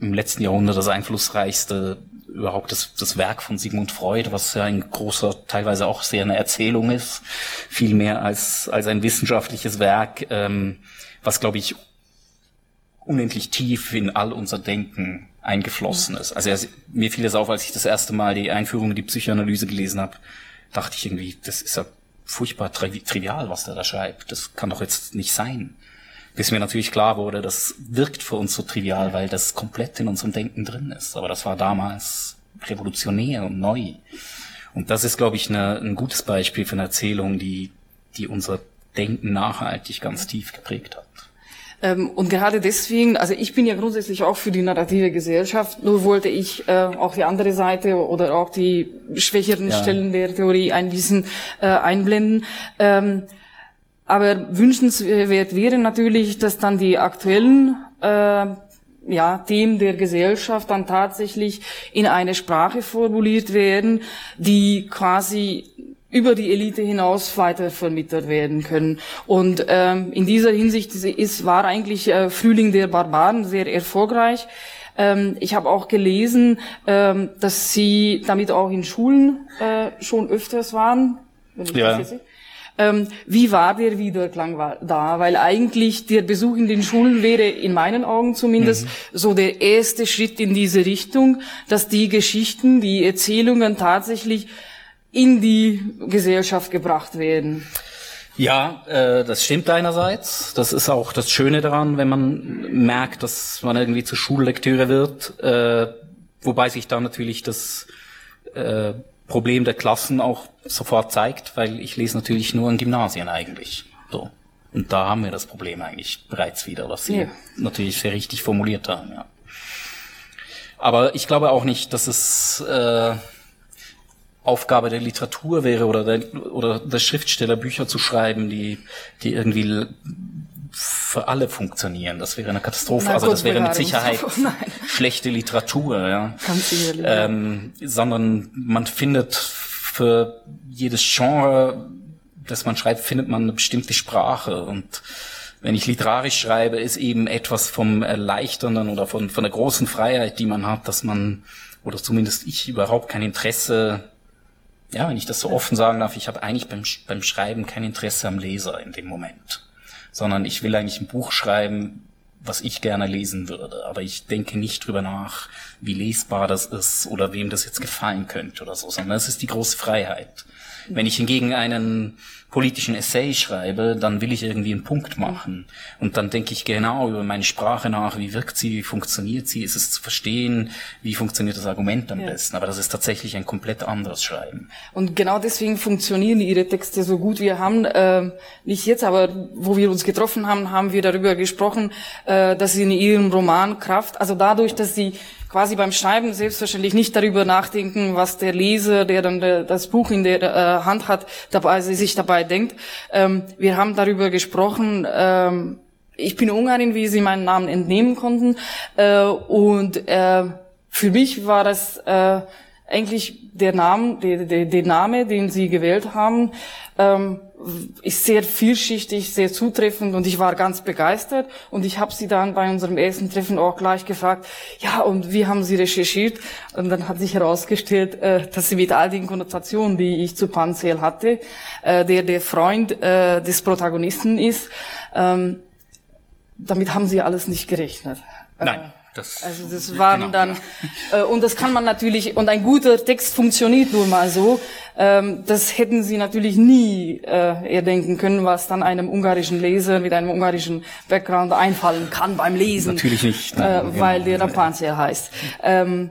Speaker 4: im letzten Jahrhundert das einflussreichste überhaupt das, das Werk von Sigmund Freud, was ja ein großer, teilweise auch sehr eine Erzählung ist, viel mehr als, als ein wissenschaftliches Werk, ähm, was, glaube ich, unendlich tief in all unser Denken eingeflossen ist. Also mir fiel es auf, als ich das erste Mal die Einführung in die Psychoanalyse gelesen habe, dachte ich irgendwie, das ist ja furchtbar trivial, was der da schreibt. Das kann doch jetzt nicht sein bis mir natürlich klar wurde, das wirkt für uns so trivial, weil das komplett in unserem Denken drin ist. Aber das war damals revolutionär und neu. Und das ist, glaube ich, eine, ein gutes Beispiel für eine Erzählung, die, die unser Denken nachhaltig ganz tief geprägt hat.
Speaker 3: Ähm, und gerade deswegen, also ich bin ja grundsätzlich auch für die narrative Gesellschaft, nur wollte ich äh, auch die andere Seite oder auch die schwächeren ja. Stellen der Theorie ein bisschen äh, einblenden. Ähm, aber wünschenswert wäre natürlich, dass dann die aktuellen äh, ja, Themen der Gesellschaft dann tatsächlich in eine Sprache formuliert werden, die quasi über die Elite hinaus weiter vermittelt werden können. Und ähm, in dieser Hinsicht ist, war eigentlich äh, Frühling der Barbaren sehr erfolgreich. Ähm, ich habe auch gelesen, ähm, dass sie damit auch in Schulen äh, schon öfters waren.
Speaker 4: Ja.
Speaker 3: Ähm, wie war der Wiederklang da? Weil eigentlich der Besuch in den Schulen wäre in meinen Augen zumindest mhm. so der erste Schritt in diese Richtung, dass die Geschichten, die Erzählungen tatsächlich in die Gesellschaft gebracht werden.
Speaker 4: Ja, äh, das stimmt einerseits. Das ist auch das Schöne daran, wenn man merkt, dass man irgendwie zur Schullektüre wird. Äh, wobei sich da natürlich das äh, Problem der Klassen auch sofort zeigt, weil ich lese natürlich nur in Gymnasien eigentlich. So. Und da haben wir das Problem eigentlich bereits wieder, was Sie ja. natürlich sehr richtig formuliert haben, ja. Aber ich glaube auch nicht, dass es äh, Aufgabe der Literatur wäre oder der, oder der Schriftsteller Bücher zu schreiben, die, die irgendwie für alle funktionieren. Das wäre eine Katastrophe. Na, also das wäre mit Sicherheit schlechte Literatur, ja. Ähm, sondern man findet für jedes Genre, das man schreibt, findet man eine bestimmte Sprache und wenn ich literarisch schreibe, ist eben etwas vom Erleichternden oder von, von der großen Freiheit, die man hat, dass man, oder zumindest ich, überhaupt kein Interesse, ja, wenn ich das so offen sagen darf, ich habe eigentlich beim, beim Schreiben kein Interesse am Leser in dem Moment sondern ich will eigentlich ein Buch schreiben, was ich gerne lesen würde. Aber ich denke nicht drüber nach, wie lesbar das ist oder wem das jetzt gefallen könnte oder so, sondern es ist die große Freiheit. Wenn ich hingegen einen politischen Essay schreibe, dann will ich irgendwie einen Punkt machen. Und dann denke ich genau über meine Sprache nach, wie wirkt sie, wie funktioniert sie, ist es zu verstehen, wie funktioniert das Argument am ja. besten. Aber das ist tatsächlich ein komplett anderes Schreiben.
Speaker 3: Und genau deswegen funktionieren Ihre Texte so gut. Wir haben, äh, nicht jetzt, aber wo wir uns getroffen haben, haben wir darüber gesprochen, äh, dass Sie in Ihrem Roman Kraft, also dadurch, dass Sie quasi beim Schreiben selbstverständlich nicht darüber nachdenken, was der Leser, der dann das Buch in der äh, Hand hat, dabei, sich dabei denkt. Ähm, wir haben darüber gesprochen, ähm, ich bin Ungarin, wie Sie meinen Namen entnehmen konnten. Äh, und äh, für mich war das eigentlich der Name, der, der, der Name, den Sie gewählt haben, ähm, ist sehr vielschichtig, sehr zutreffend und ich war ganz begeistert und ich habe sie dann bei unserem ersten Treffen auch gleich gefragt, ja und wie haben Sie recherchiert? Und dann hat sich herausgestellt, äh, dass sie mit all den Konnotationen, die ich zu Panzel hatte, äh, der der Freund äh, des Protagonisten ist, ähm, damit haben sie alles nicht gerechnet.
Speaker 4: Nein.
Speaker 3: Äh, das also das waren genau, dann äh, und das kann man natürlich und ein guter Text funktioniert nun mal so. Ähm, das hätten sie natürlich nie äh, erdenken können, was dann einem ungarischen Leser mit einem ungarischen Background einfallen kann beim Lesen.
Speaker 4: Natürlich nicht,
Speaker 3: äh, weil der Rapunzel heißt. Ähm,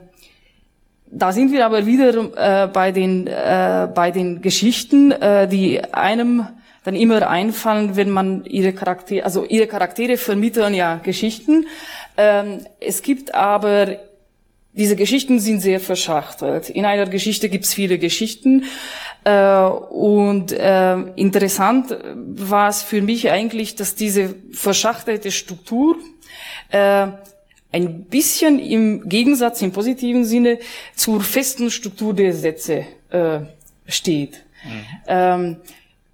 Speaker 3: da sind wir aber wieder äh, bei den äh, bei den Geschichten, äh, die einem dann immer einfallen, wenn man ihre Charaktere, also ihre Charaktere vermitteln ja Geschichten. Ähm, es gibt aber diese Geschichten sind sehr verschachtelt. In einer Geschichte gibt es viele Geschichten. Äh, und äh, interessant war es für mich eigentlich, dass diese verschachtelte Struktur äh, ein bisschen im Gegensatz im positiven Sinne zur festen Struktur der Sätze äh, steht. Mhm. Ähm,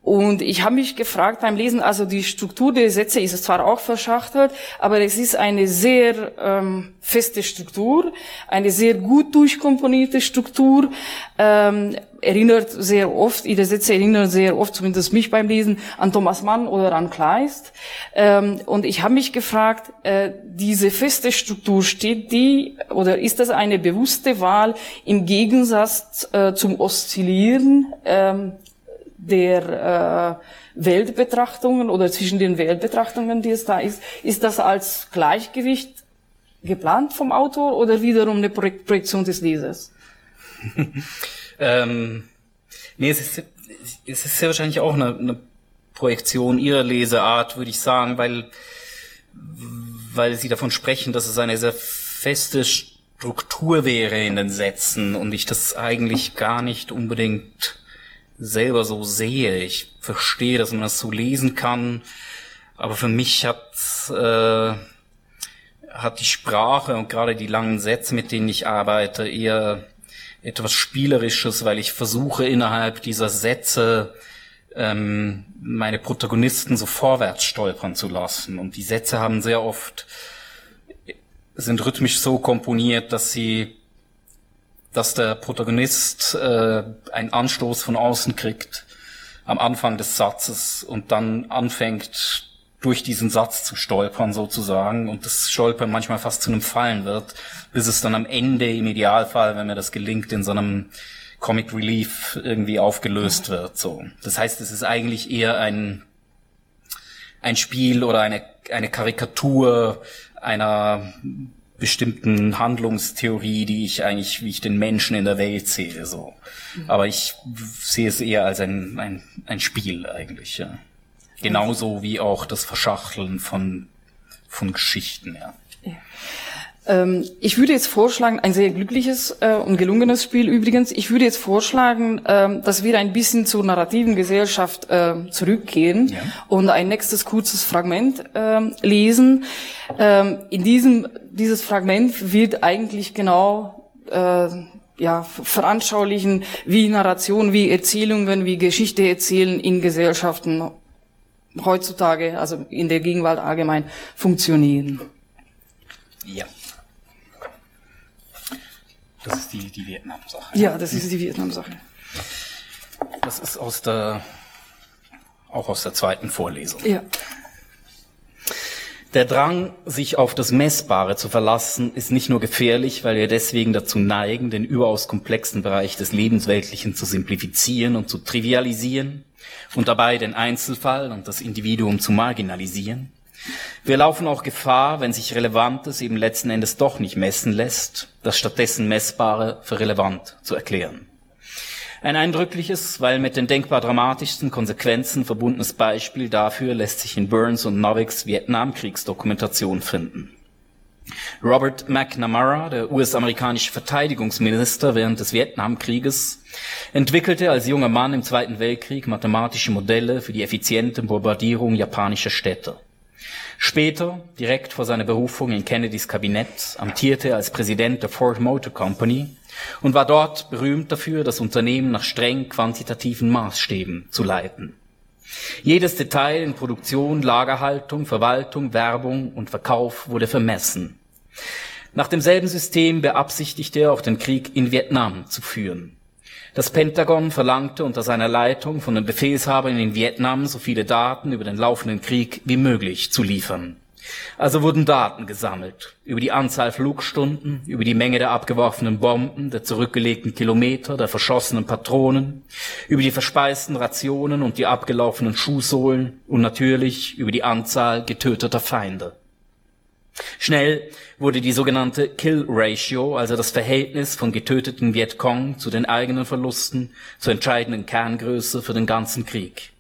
Speaker 3: und ich habe mich gefragt beim Lesen, also die Struktur der Sätze ist zwar auch verschachtelt, aber es ist eine sehr ähm, feste Struktur, eine sehr gut durchkomponierte Struktur, ähm, erinnert sehr oft, ihre Sätze erinnern sehr oft, zumindest mich beim Lesen, an Thomas Mann oder an Kleist. Ähm, und ich habe mich gefragt, äh, diese feste Struktur, steht die oder ist das eine bewusste Wahl im Gegensatz äh, zum Oszillieren ähm, der äh, Weltbetrachtungen oder zwischen den Weltbetrachtungen, die es da ist, ist das als Gleichgewicht geplant vom Autor oder wiederum eine Projektion des Lesers?
Speaker 4: ähm, nee, es ist, es ist sehr wahrscheinlich auch eine, eine Projektion ihrer Leseart, würde ich sagen, weil, weil sie davon sprechen, dass es eine sehr feste Struktur wäre in den Sätzen und ich das eigentlich gar nicht unbedingt selber so sehe. Ich verstehe, dass man das so lesen kann, aber für mich hat äh, hat die Sprache und gerade die langen Sätze, mit denen ich arbeite, eher etwas Spielerisches, weil ich versuche innerhalb dieser Sätze ähm, meine Protagonisten so vorwärts stolpern zu lassen. Und die Sätze haben sehr oft sind rhythmisch so komponiert, dass sie dass der Protagonist äh, einen Anstoß von außen kriegt am Anfang des Satzes und dann anfängt durch diesen Satz zu stolpern sozusagen und das Stolpern manchmal fast zu einem Fallen wird, bis es dann am Ende im Idealfall, wenn mir das gelingt, in so einem Comic Relief irgendwie aufgelöst wird. So, das heißt, es ist eigentlich eher ein ein Spiel oder eine eine Karikatur einer bestimmten Handlungstheorie, die ich eigentlich, wie ich den Menschen in der Welt sehe, so. Mhm. Aber ich sehe es eher als ein, ein, ein Spiel eigentlich, ja. Genauso wie auch das Verschachteln von, von Geschichten, ja.
Speaker 3: Ähm, ich würde jetzt vorschlagen, ein sehr glückliches äh, und gelungenes Spiel übrigens, ich würde jetzt vorschlagen, äh, dass wir ein bisschen zur narrativen Gesellschaft äh, zurückgehen ja. und ein nächstes kurzes Fragment ähm, lesen. Ähm, in diesem, dieses Fragment wird eigentlich genau äh, ja, veranschaulichen, wie Narration, wie Erzählungen, wie Geschichte erzählen in Gesellschaften heutzutage, also in der Gegenwart allgemein, funktionieren.
Speaker 4: Ja. Das ist die, die Vietnam-Sache.
Speaker 3: Ja, das ist die Vietnam-Sache.
Speaker 4: Das ist aus der, auch aus der zweiten Vorlesung.
Speaker 3: Ja.
Speaker 4: Der Drang, sich auf das Messbare zu verlassen, ist nicht nur gefährlich, weil wir deswegen dazu neigen, den überaus komplexen Bereich des Lebensweltlichen zu simplifizieren und zu trivialisieren und dabei den Einzelfall und das Individuum zu marginalisieren. Wir laufen auch Gefahr, wenn sich Relevantes eben letzten Endes doch nicht messen lässt, das stattdessen Messbare für relevant zu erklären. Ein eindrückliches, weil mit den denkbar dramatischsten Konsequenzen verbundenes Beispiel dafür lässt sich in Burns und Novicks Vietnamkriegsdokumentation finden. Robert McNamara, der US-amerikanische Verteidigungsminister während des Vietnamkrieges, entwickelte als junger Mann im Zweiten Weltkrieg mathematische Modelle für die effiziente Bombardierung japanischer Städte. Später, direkt vor seiner Berufung in Kennedys Kabinett, amtierte er als Präsident der Ford Motor Company und war dort berühmt dafür, das Unternehmen nach streng quantitativen Maßstäben zu leiten. Jedes Detail in Produktion, Lagerhaltung, Verwaltung, Werbung und Verkauf wurde vermessen. Nach demselben System beabsichtigte er auch den Krieg in Vietnam zu führen. Das Pentagon verlangte unter seiner Leitung von den Befehlshabern in Vietnam so viele Daten über den laufenden Krieg wie möglich zu liefern. Also wurden Daten gesammelt über die Anzahl Flugstunden, über die Menge der abgeworfenen Bomben, der zurückgelegten Kilometer, der verschossenen Patronen, über die verspeisten Rationen und die abgelaufenen Schuhsohlen und natürlich über die Anzahl getöteter Feinde. Schnell wurde die sogenannte Kill Ratio, also das Verhältnis von getöteten Vietcong zu den eigenen Verlusten, zur entscheidenden Kerngröße für den ganzen Krieg.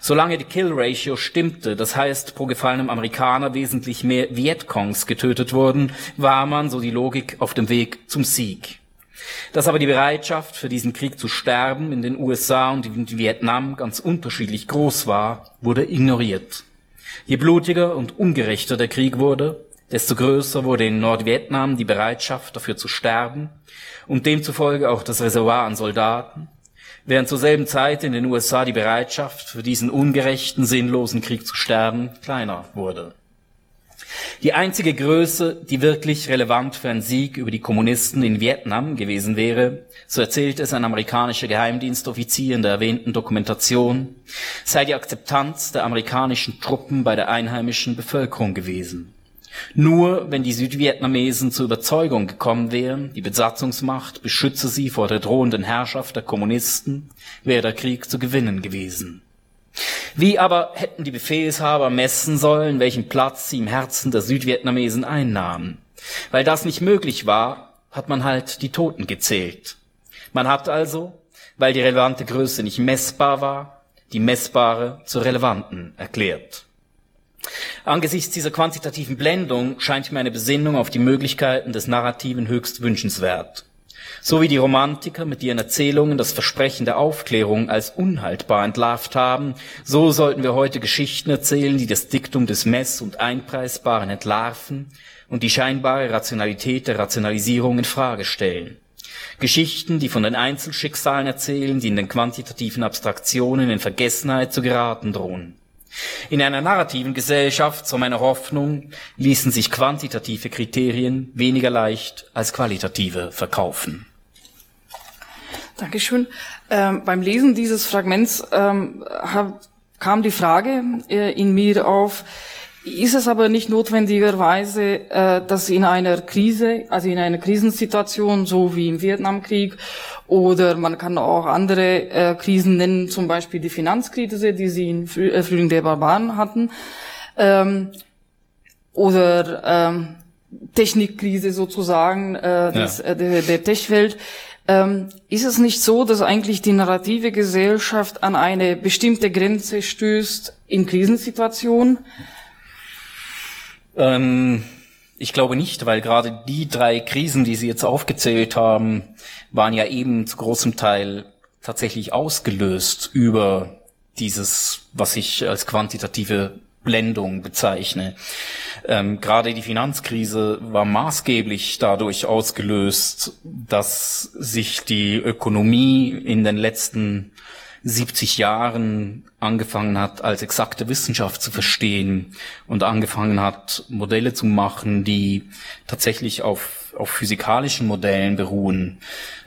Speaker 4: Solange die Kill Ratio stimmte, das heißt pro gefallenem Amerikaner wesentlich mehr Vietcongs getötet wurden, war man, so die Logik, auf dem Weg zum Sieg. Dass aber die Bereitschaft für diesen Krieg zu sterben in den USA und in Vietnam ganz unterschiedlich groß war, wurde ignoriert. Je blutiger und ungerechter der Krieg wurde, desto größer wurde in Nordvietnam die Bereitschaft dafür zu sterben und demzufolge auch das Reservoir an Soldaten, während zur selben Zeit in den USA die Bereitschaft, für diesen ungerechten, sinnlosen Krieg zu sterben, kleiner wurde. Die einzige Größe, die wirklich relevant für einen Sieg über die Kommunisten in Vietnam gewesen wäre, so erzählt es ein amerikanischer Geheimdienstoffizier in der erwähnten Dokumentation, sei die Akzeptanz der amerikanischen Truppen bei der einheimischen Bevölkerung gewesen. Nur wenn die Südvietnamesen zur Überzeugung gekommen wären, die Besatzungsmacht beschütze sie vor der drohenden Herrschaft der Kommunisten, wäre der Krieg zu gewinnen gewesen. Wie aber hätten die Befehlshaber messen sollen, welchen Platz sie im Herzen der Südvietnamesen einnahmen? Weil das nicht möglich war, hat man halt die Toten gezählt. Man hat also, weil die relevante Größe nicht messbar war, die messbare zur relevanten erklärt. Angesichts dieser quantitativen Blendung scheint mir eine Besinnung auf die Möglichkeiten des Narrativen höchst wünschenswert. So wie die Romantiker mit ihren Erzählungen das Versprechen der Aufklärung als unhaltbar entlarvt haben, so sollten wir heute Geschichten erzählen, die das Diktum des Mess- und Einpreisbaren entlarven und die scheinbare Rationalität der Rationalisierung in Frage stellen. Geschichten, die von den Einzelschicksalen erzählen, die in den quantitativen Abstraktionen in Vergessenheit zu geraten drohen. In einer narrativen Gesellschaft, so meine Hoffnung, ließen sich quantitative Kriterien weniger leicht als qualitative verkaufen.
Speaker 3: Dankeschön. Ähm, beim Lesen dieses Fragments ähm, hab, kam die Frage äh, in mir auf, ist es aber nicht notwendigerweise, äh, dass in einer Krise, also in einer Krisensituation, so wie im Vietnamkrieg, oder man kann auch andere äh, Krisen nennen, zum Beispiel die Finanzkrise, die sie in Früh äh, Frühling der Barbaren hatten, ähm, oder ähm, Technikkrise sozusagen äh, des, ja. äh, der, der Techwelt. Ähm, ist es nicht so, dass eigentlich die narrative Gesellschaft an eine bestimmte Grenze stößt in Krisensituationen?
Speaker 4: Ähm, ich glaube nicht, weil gerade die drei Krisen, die Sie jetzt aufgezählt haben, waren ja eben zu großem Teil tatsächlich ausgelöst über dieses, was ich als quantitative Blendung bezeichne. Ähm, gerade die Finanzkrise war maßgeblich dadurch ausgelöst, dass sich die Ökonomie in den letzten 70 Jahren angefangen hat, als exakte Wissenschaft zu verstehen und angefangen hat, Modelle zu machen, die tatsächlich auf, auf physikalischen Modellen beruhen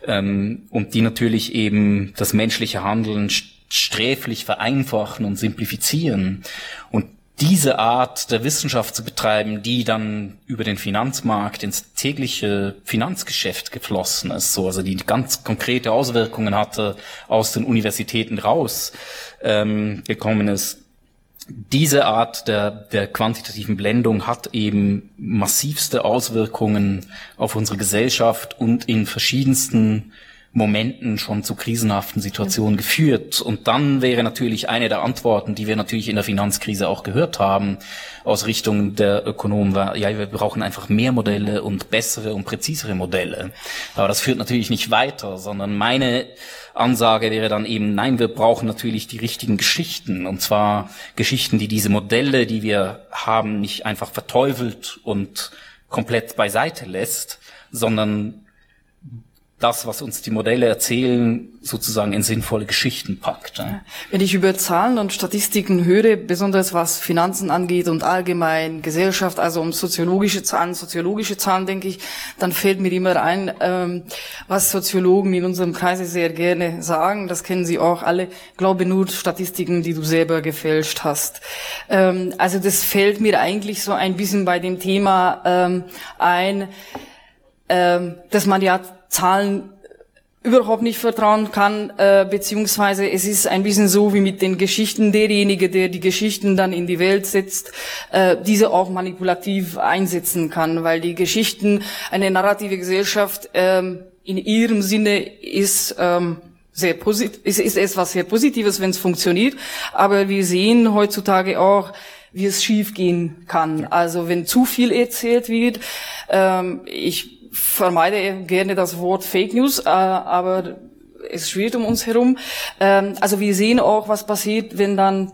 Speaker 4: ähm, und die natürlich eben das menschliche Handeln sträflich vereinfachen und simplifizieren. Und diese Art der Wissenschaft zu betreiben, die dann über den Finanzmarkt ins tägliche Finanzgeschäft geflossen ist, so also die ganz konkrete Auswirkungen hatte, aus den Universitäten raus ähm, gekommen ist. Diese Art der, der quantitativen Blendung hat eben massivste Auswirkungen auf unsere Gesellschaft und in verschiedensten Momenten schon zu krisenhaften Situationen geführt. Und dann wäre natürlich eine der Antworten, die wir natürlich in der Finanzkrise auch gehört haben, aus Richtung der Ökonomen war, ja, wir brauchen einfach mehr Modelle und bessere und präzisere Modelle. Aber das führt natürlich nicht weiter, sondern meine Ansage wäre dann eben, nein, wir brauchen natürlich die richtigen Geschichten. Und zwar Geschichten, die diese Modelle, die wir haben, nicht einfach verteufelt und komplett beiseite lässt, sondern das, was uns die Modelle erzählen, sozusagen in sinnvolle Geschichten packt.
Speaker 3: Wenn ich über Zahlen und Statistiken höre, besonders was Finanzen angeht und allgemein Gesellschaft, also um soziologische Zahlen, soziologische Zahlen denke ich, dann fällt mir immer ein, ähm, was Soziologen in unserem Kreise sehr gerne sagen. Das kennen Sie auch alle. Glaube nur Statistiken, die du selber gefälscht hast. Ähm, also das fällt mir eigentlich so ein bisschen bei dem Thema ähm, ein, dass man ja Zahlen überhaupt nicht vertrauen kann, äh, beziehungsweise es ist ein bisschen so wie mit den Geschichten, derjenige, der die Geschichten dann in die Welt setzt, äh, diese auch manipulativ einsetzen kann, weil die Geschichten, eine narrative Gesellschaft ähm, in ihrem Sinne ist ähm, sehr positiv, ist, ist etwas sehr Positives, wenn es funktioniert, aber wir sehen heutzutage auch, wie es schiefgehen kann. Also wenn zu viel erzählt wird, ähm, ich vermeide gerne das Wort Fake News, äh, aber es schwirrt um uns herum. Ähm, also wir sehen auch, was passiert, wenn dann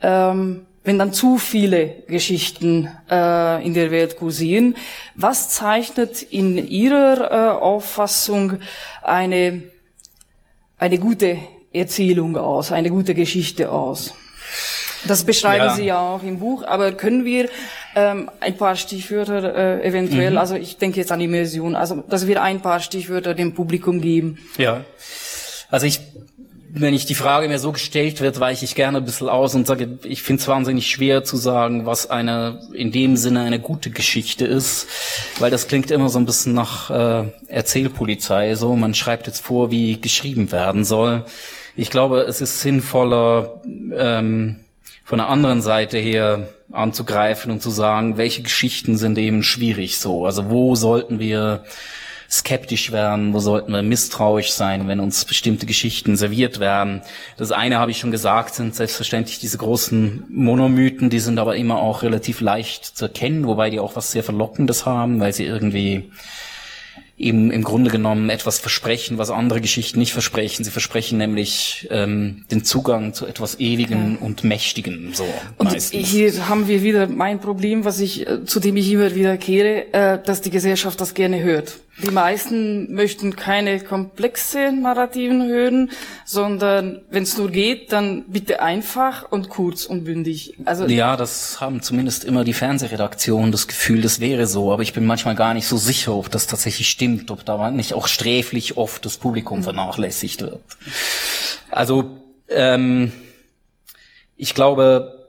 Speaker 3: ähm, wenn dann zu viele Geschichten äh, in der Welt kursieren. Was zeichnet in Ihrer äh, Auffassung eine, eine gute Erzählung aus, eine gute Geschichte aus? Das beschreiben ja. Sie ja auch im Buch, aber können wir ähm, ein paar Stichwörter äh, eventuell, mhm. also ich denke jetzt an Immersion, also dass wir ein paar Stichwörter dem Publikum geben.
Speaker 4: Ja, also ich wenn ich die Frage mir so gestellt wird, weiche ich gerne ein bisschen aus und sage, ich finde es wahnsinnig schwer zu sagen, was eine in dem Sinne eine gute Geschichte ist, weil das klingt immer so ein bisschen nach äh, Erzählpolizei. So, man schreibt jetzt vor, wie geschrieben werden soll. Ich glaube, es ist sinnvoller, ähm, von der anderen Seite her anzugreifen und zu sagen, welche Geschichten sind eben schwierig so. Also wo sollten wir skeptisch werden, wo sollten wir misstrauisch sein, wenn uns bestimmte Geschichten serviert werden. Das eine habe ich schon gesagt, sind selbstverständlich diese großen Monomythen, die sind aber immer auch relativ leicht zu erkennen, wobei die auch was sehr Verlockendes haben, weil sie irgendwie eben im Grunde genommen etwas versprechen, was andere Geschichten nicht versprechen. Sie versprechen nämlich ähm, den Zugang zu etwas Ewigen ja. und Mächtigen. So
Speaker 3: und meistens. hier haben wir wieder mein Problem, was ich, äh, zu dem ich immer wieder kehre, äh, dass die Gesellschaft das gerne hört. Die meisten möchten keine komplexe Narrativen hören, sondern wenn es nur geht, dann bitte einfach und kurz und bündig.
Speaker 4: Also ja, das haben zumindest immer die Fernsehredaktionen das Gefühl, das wäre so, aber ich bin manchmal gar nicht so sicher, ob das tatsächlich stimmt, ob da nicht auch sträflich oft das Publikum vernachlässigt wird. Also ähm, ich glaube,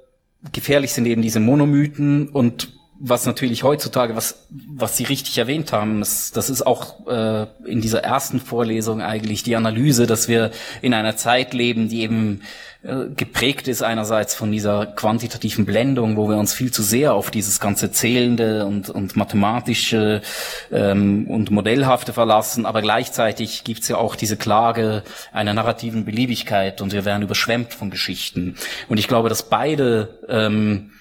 Speaker 4: gefährlich sind eben diese Monomythen und was natürlich heutzutage, was, was Sie richtig erwähnt haben, das, das ist auch äh, in dieser ersten Vorlesung eigentlich die Analyse, dass wir in einer Zeit leben, die eben äh, geprägt ist einerseits von dieser quantitativen Blendung, wo wir uns viel zu sehr auf dieses ganze Zählende und, und mathematische ähm, und Modellhafte verlassen, aber gleichzeitig gibt's ja auch diese Klage einer narrativen Beliebigkeit und wir werden überschwemmt von Geschichten. Und ich glaube, dass beide ähm,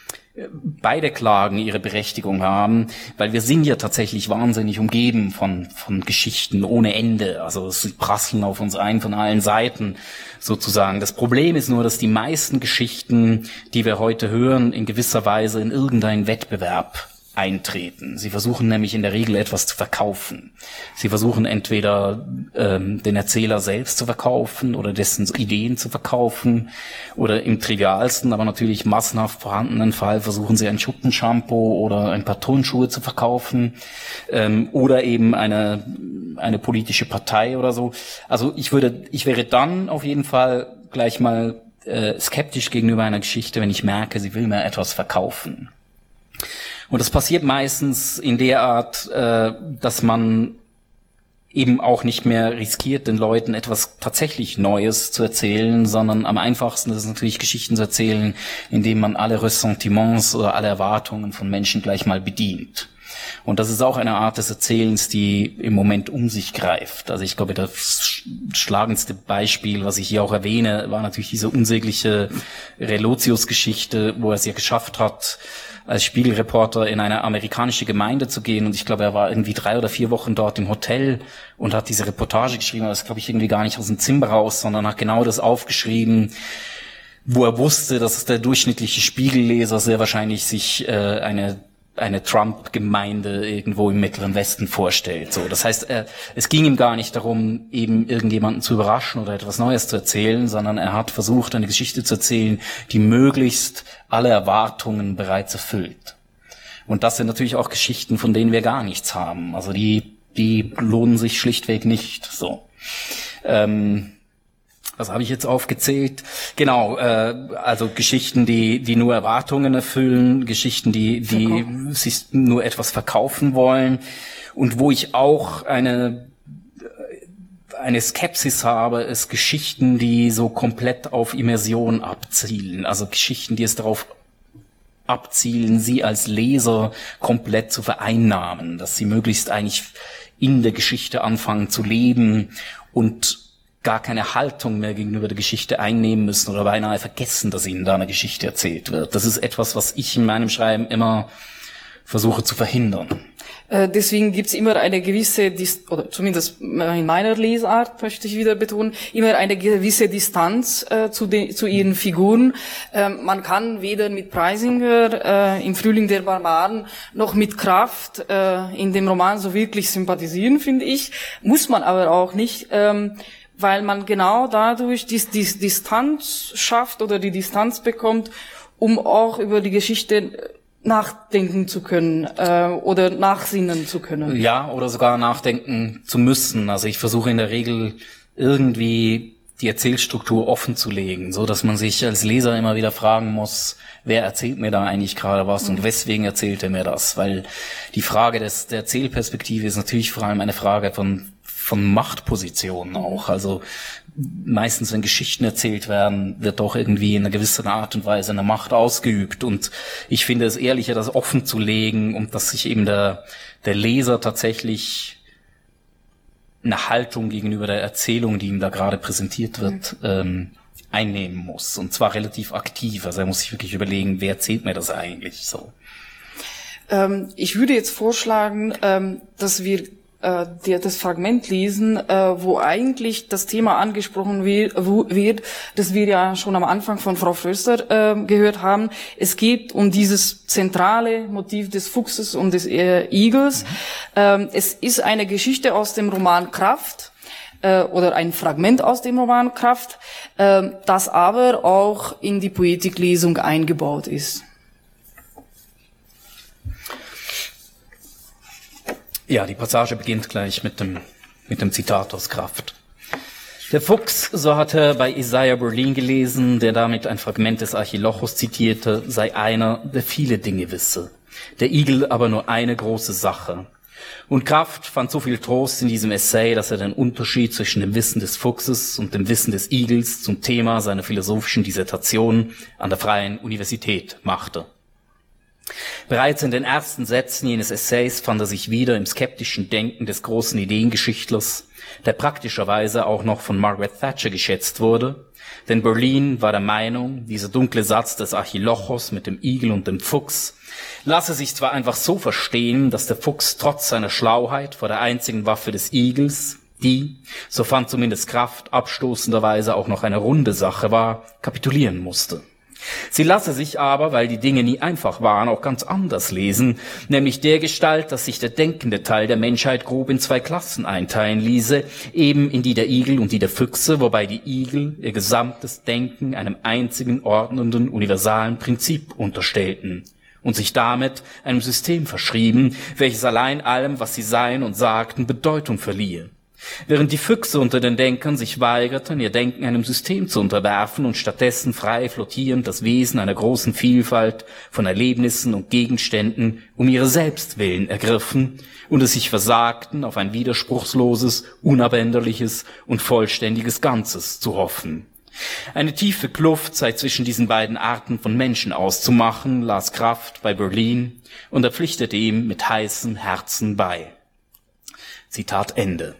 Speaker 4: beide Klagen ihre Berechtigung haben, weil wir sind ja tatsächlich wahnsinnig umgeben von, von Geschichten ohne Ende. Also sie prasseln auf uns ein von allen Seiten sozusagen. Das Problem ist nur, dass die meisten Geschichten, die wir heute hören, in gewisser Weise in irgendeinen Wettbewerb eintreten. Sie versuchen nämlich in der Regel etwas zu verkaufen. Sie versuchen entweder ähm, den Erzähler selbst zu verkaufen oder dessen Ideen zu verkaufen oder im trivialsten, aber natürlich massenhaft vorhandenen Fall versuchen sie ein Schuppenshampoo oder ein paar Turnschuhe zu verkaufen ähm, oder eben eine eine politische Partei oder so. Also ich würde, ich wäre dann auf jeden Fall gleich mal äh, skeptisch gegenüber einer Geschichte, wenn ich merke, sie will mir etwas verkaufen. Und das passiert meistens in der Art, äh, dass man eben auch nicht mehr riskiert, den Leuten etwas tatsächlich Neues zu erzählen, sondern am einfachsten ist es natürlich Geschichten zu erzählen, indem man alle Ressentiments oder alle Erwartungen von Menschen gleich mal bedient. Und das ist auch eine Art des Erzählens, die im Moment um sich greift. Also ich glaube, das schlagendste Beispiel, was ich hier auch erwähne, war natürlich diese unsägliche Relotius-Geschichte, wo er es ja geschafft hat, als Spiegelreporter in eine amerikanische Gemeinde zu gehen. Und ich glaube, er war irgendwie drei oder vier Wochen dort im Hotel und hat diese Reportage geschrieben. Aber das glaube ich irgendwie gar nicht aus dem Zimmer raus, sondern hat genau das aufgeschrieben, wo er wusste, dass der durchschnittliche Spiegelleser sehr wahrscheinlich sich äh, eine eine Trump-Gemeinde irgendwo im Mittleren Westen vorstellt. So, das heißt, er, es ging ihm gar nicht darum, eben irgendjemanden zu überraschen oder etwas Neues zu erzählen, sondern er hat versucht, eine Geschichte zu erzählen, die möglichst alle Erwartungen bereits erfüllt. Und das sind natürlich auch Geschichten, von denen wir gar nichts haben. Also die, die lohnen sich schlichtweg nicht. So. Ähm, was habe ich jetzt aufgezählt? Genau, äh, also Geschichten, die, die nur Erwartungen erfüllen, Geschichten, die, die sich nur etwas verkaufen wollen und wo ich auch eine eine Skepsis habe, ist Geschichten, die so komplett auf Immersion abzielen. Also Geschichten, die es darauf abzielen, sie als Leser komplett zu vereinnahmen, dass sie möglichst eigentlich in der Geschichte anfangen zu leben und gar keine Haltung mehr gegenüber der Geschichte einnehmen müssen oder beinahe vergessen, dass ihnen da eine Geschichte erzählt wird. Das ist etwas, was ich in meinem Schreiben immer versuche zu verhindern.
Speaker 3: Äh, deswegen gibt's immer eine gewisse, oder zumindest in meiner Lesart möchte ich wieder betonen, immer eine gewisse Distanz äh, zu, den, zu ihren Figuren. Ähm, man kann weder mit Preisinger äh, im Frühling der Barbaren noch mit Kraft äh, in dem Roman so wirklich sympathisieren, finde ich. Muss man aber auch nicht. Ähm, weil man genau dadurch die, die Distanz schafft oder die Distanz bekommt, um auch über die Geschichte nachdenken zu können äh, oder nachsinnen zu können.
Speaker 4: Ja, oder sogar nachdenken zu müssen. Also ich versuche in der Regel irgendwie die Erzählstruktur offen zu legen, so dass man sich als Leser immer wieder fragen muss, wer erzählt mir da eigentlich gerade was und weswegen erzählt er mir das? Weil die Frage des, der Erzählperspektive ist natürlich vor allem eine Frage von von Machtpositionen auch. Also meistens, wenn Geschichten erzählt werden, wird doch irgendwie in einer gewissen Art und Weise eine Macht ausgeübt. Und ich finde es ehrlicher, das offen zu legen und dass sich eben der, der Leser tatsächlich eine Haltung gegenüber der Erzählung, die ihm da gerade präsentiert wird, ähm, einnehmen muss. Und zwar relativ aktiv. Also er muss sich wirklich überlegen, wer erzählt mir das eigentlich so.
Speaker 3: Ähm, ich würde jetzt vorschlagen, ähm, dass wir äh, der, das Fragment lesen, äh, wo eigentlich das Thema angesprochen wird, wird, das wir ja schon am Anfang von Frau Förster äh, gehört haben. Es geht um dieses zentrale Motiv des Fuchses und des äh, Igels. Mhm. Ähm, es ist eine Geschichte aus dem Roman Kraft äh, oder ein Fragment aus dem Roman Kraft, äh, das aber auch in die Poetiklesung eingebaut ist.
Speaker 4: Ja, die Passage beginnt gleich mit dem, mit dem Zitat aus Kraft. Der Fuchs, so hatte bei Isaiah Berlin gelesen, der damit ein Fragment des Archilochos zitierte, sei einer, der viele Dinge wisse. Der Igel aber nur eine große Sache. Und Kraft fand so viel Trost in diesem Essay, dass er den Unterschied zwischen dem Wissen des Fuchses und dem Wissen des Igels zum Thema seiner philosophischen Dissertation an der Freien Universität machte. Bereits in den ersten Sätzen jenes Essays fand er sich wieder im skeptischen Denken des großen Ideengeschichtlers, der praktischerweise auch noch von Margaret Thatcher geschätzt wurde, denn Berlin war der Meinung, dieser dunkle Satz des Archilochos mit dem Igel und dem Fuchs lasse sich zwar einfach so verstehen, dass der Fuchs trotz seiner Schlauheit vor der einzigen Waffe des Igels, die, so fand zumindest Kraft, abstoßenderweise auch noch eine runde Sache war, kapitulieren musste. Sie lasse sich aber, weil die Dinge nie einfach waren, auch ganz anders lesen, nämlich der Gestalt, dass sich der denkende Teil der Menschheit grob in zwei Klassen einteilen ließe, eben in die der Igel und die der Füchse, wobei die Igel ihr gesamtes Denken einem einzigen ordnenden, universalen Prinzip unterstellten und sich damit einem System verschrieben, welches allein allem, was sie seien und sagten, Bedeutung verliehe. Während die Füchse unter den Denkern sich weigerten, ihr Denken einem System zu unterwerfen und stattdessen frei flottierend das Wesen einer großen Vielfalt von Erlebnissen und Gegenständen um ihre Selbstwillen ergriffen und es sich versagten, auf ein widerspruchsloses, unabänderliches und vollständiges Ganzes zu hoffen. Eine tiefe Kluft sei zwischen diesen beiden Arten von Menschen auszumachen, las Kraft bei Berlin und er pflichtete ihm mit heißem Herzen bei. Zitat Ende.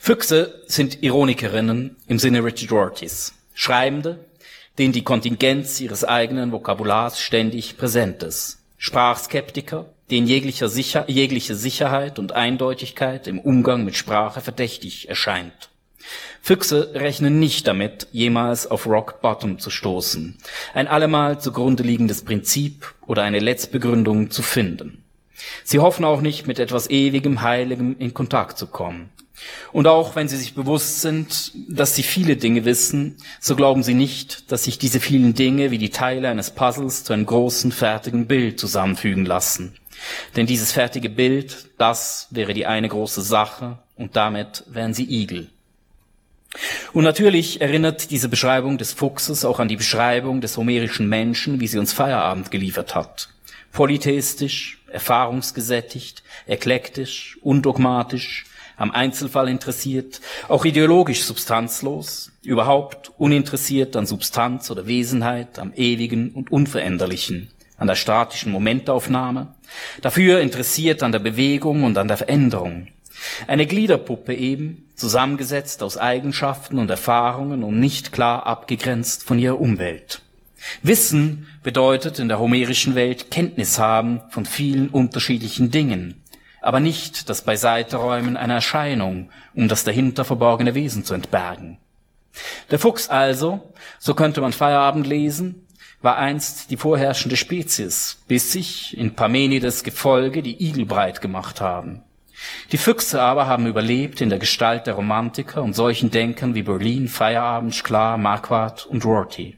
Speaker 4: Füchse sind Ironikerinnen im Sinne Richard Rortys, Schreibende, denen die Kontingenz ihres eigenen Vokabulars ständig präsent ist, Sprachskeptiker, denen jeglicher Sicher jegliche Sicherheit und Eindeutigkeit im Umgang mit Sprache verdächtig erscheint. Füchse rechnen nicht damit, jemals auf Rock Bottom zu stoßen, ein allemal zugrunde liegendes Prinzip oder eine Letztbegründung zu finden. Sie hoffen auch nicht, mit etwas ewigem, heiligem in Kontakt zu kommen. Und auch wenn sie sich bewusst sind, dass sie viele Dinge wissen, so glauben sie nicht, dass sich diese vielen Dinge wie die Teile eines Puzzles zu einem großen, fertigen Bild zusammenfügen lassen. Denn dieses fertige Bild, das wäre die eine große Sache und damit wären sie Igel. Und natürlich erinnert diese Beschreibung des Fuchses auch an die Beschreibung des homerischen Menschen, wie sie uns Feierabend geliefert hat. Polytheistisch, erfahrungsgesättigt, eklektisch, undogmatisch, am Einzelfall interessiert, auch ideologisch substanzlos, überhaupt uninteressiert an Substanz oder Wesenheit, am Ewigen und Unveränderlichen, an der statischen Momentaufnahme, dafür interessiert an der Bewegung und an der Veränderung. Eine Gliederpuppe eben, zusammengesetzt aus Eigenschaften und Erfahrungen und nicht klar abgegrenzt von ihrer Umwelt. Wissen bedeutet in der homerischen Welt Kenntnis haben von vielen unterschiedlichen Dingen, aber nicht das Beiseiteräumen einer Erscheinung, um das dahinter verborgene Wesen zu entbergen. Der Fuchs also, so könnte man Feierabend lesen, war einst die vorherrschende Spezies, bis sich in Parmenides Gefolge die Igel breit gemacht haben. Die Füchse aber haben überlebt in der Gestalt der Romantiker und solchen Denkern wie Berlin, Feierabend, Sklar, Marquardt und Rorty.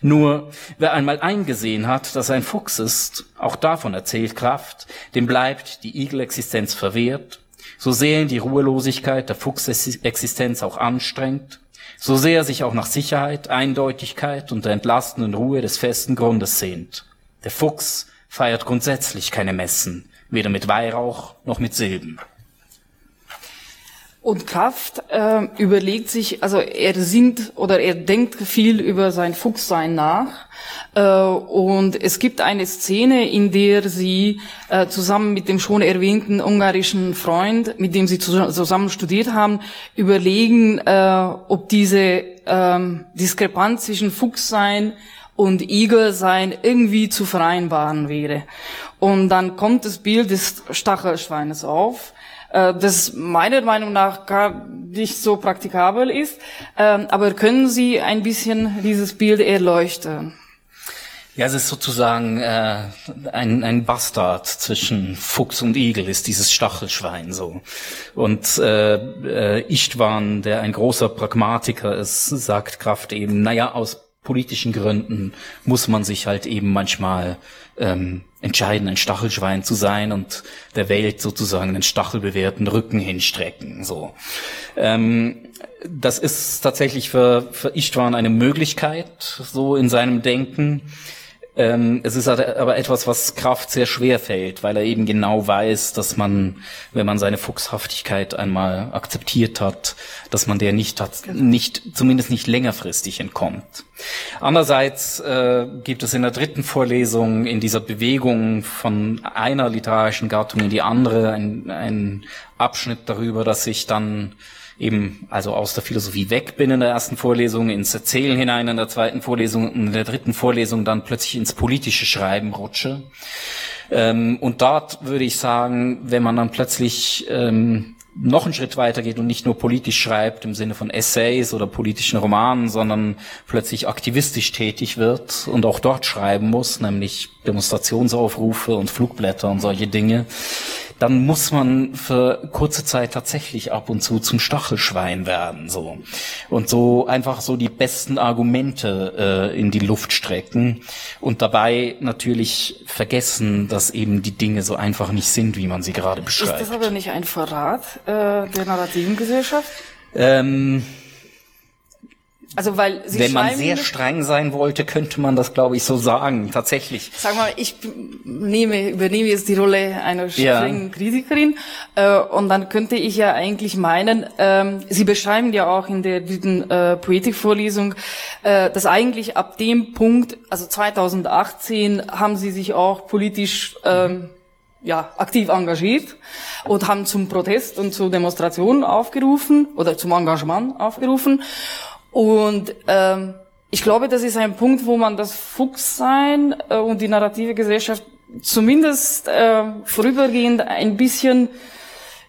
Speaker 4: Nur wer einmal eingesehen hat, dass ein Fuchs ist, auch davon erzählt Kraft, dem bleibt die Igelexistenz verwehrt, so sehr ihn die Ruhelosigkeit der Fuchsexistenz auch anstrengt, so sehr sich auch nach Sicherheit, Eindeutigkeit und der entlastenden Ruhe des festen Grundes sehnt. Der Fuchs feiert grundsätzlich keine Messen, weder mit Weihrauch noch mit Silben.
Speaker 3: Und Kraft äh, überlegt sich, also er sinnt oder er denkt viel über sein Fuchssein nach. Äh, und es gibt eine Szene, in der sie äh, zusammen mit dem schon erwähnten ungarischen Freund, mit dem sie zusammen studiert haben, überlegen, äh, ob diese ähm, Diskrepanz zwischen Fuchssein und Igelsein irgendwie zu vereinbaren wäre. Und dann kommt das Bild des Stachelschweines auf äh, das meiner Meinung nach gar nicht so praktikabel ist. Ähm, aber können Sie ein bisschen dieses Bild erleuchten?
Speaker 4: Ja, es ist sozusagen äh, ein, ein Bastard zwischen Fuchs und Igel, ist dieses Stachelschwein so. Und äh, äh, Istvan, der ein großer Pragmatiker ist, sagt Kraft eben, naja, aus politischen Gründen muss man sich halt eben manchmal ähm, entscheiden, ein Stachelschwein zu sein und der Welt sozusagen einen stachelbewehrten Rücken hinstrecken. So, ähm, das ist tatsächlich für, für Istvan eine Möglichkeit, so in seinem Denken. Ähm, es ist aber etwas, was Kraft sehr schwer fällt, weil er eben genau weiß, dass man, wenn man seine Fuchshaftigkeit einmal akzeptiert hat, dass man der nicht hat, nicht, zumindest nicht längerfristig entkommt. Andererseits äh, gibt es in der dritten Vorlesung in dieser Bewegung von einer literarischen Gattung in die andere ein Abschnitt darüber, dass sich dann eben also aus der Philosophie weg bin in der ersten Vorlesung, ins Erzählen hinein in der zweiten Vorlesung und in der dritten Vorlesung dann plötzlich ins politische Schreiben rutsche. Ähm, und dort würde ich sagen, wenn man dann plötzlich ähm, noch einen Schritt weiter geht und nicht nur politisch schreibt im Sinne von Essays oder politischen Romanen, sondern plötzlich aktivistisch tätig wird und auch dort schreiben muss, nämlich Demonstrationsaufrufe und Flugblätter und solche Dinge, dann muss man für kurze Zeit tatsächlich ab und zu zum Stachelschwein werden, so. Und so einfach so die besten Argumente äh, in die Luft strecken und dabei natürlich vergessen, dass eben die Dinge so einfach nicht sind, wie man sie gerade beschreibt.
Speaker 3: Ist das aber nicht ein Verrat äh, der narrativen Gesellschaft?
Speaker 4: Ähm,
Speaker 3: also weil Sie
Speaker 4: Wenn man sehr streng sein wollte, könnte man das, glaube ich, so sagen. Tatsächlich.
Speaker 3: Sag mal, ich nehme, übernehme jetzt die Rolle einer
Speaker 4: Ja.
Speaker 3: strengen Kritikerin äh, und dann könnte ich ja eigentlich meinen, ähm, Sie beschreiben ja auch in der dritten äh, Poetikvorlesung, äh, dass eigentlich ab dem Punkt, also 2018, haben Sie sich auch politisch ähm, ja, aktiv engagiert und haben zum Protest und zur Demonstration aufgerufen oder zum Engagement aufgerufen. Und ähm, ich glaube, das ist ein Punkt, wo man das Fuchssein äh, und die narrative Gesellschaft zumindest äh, vorübergehend ein bisschen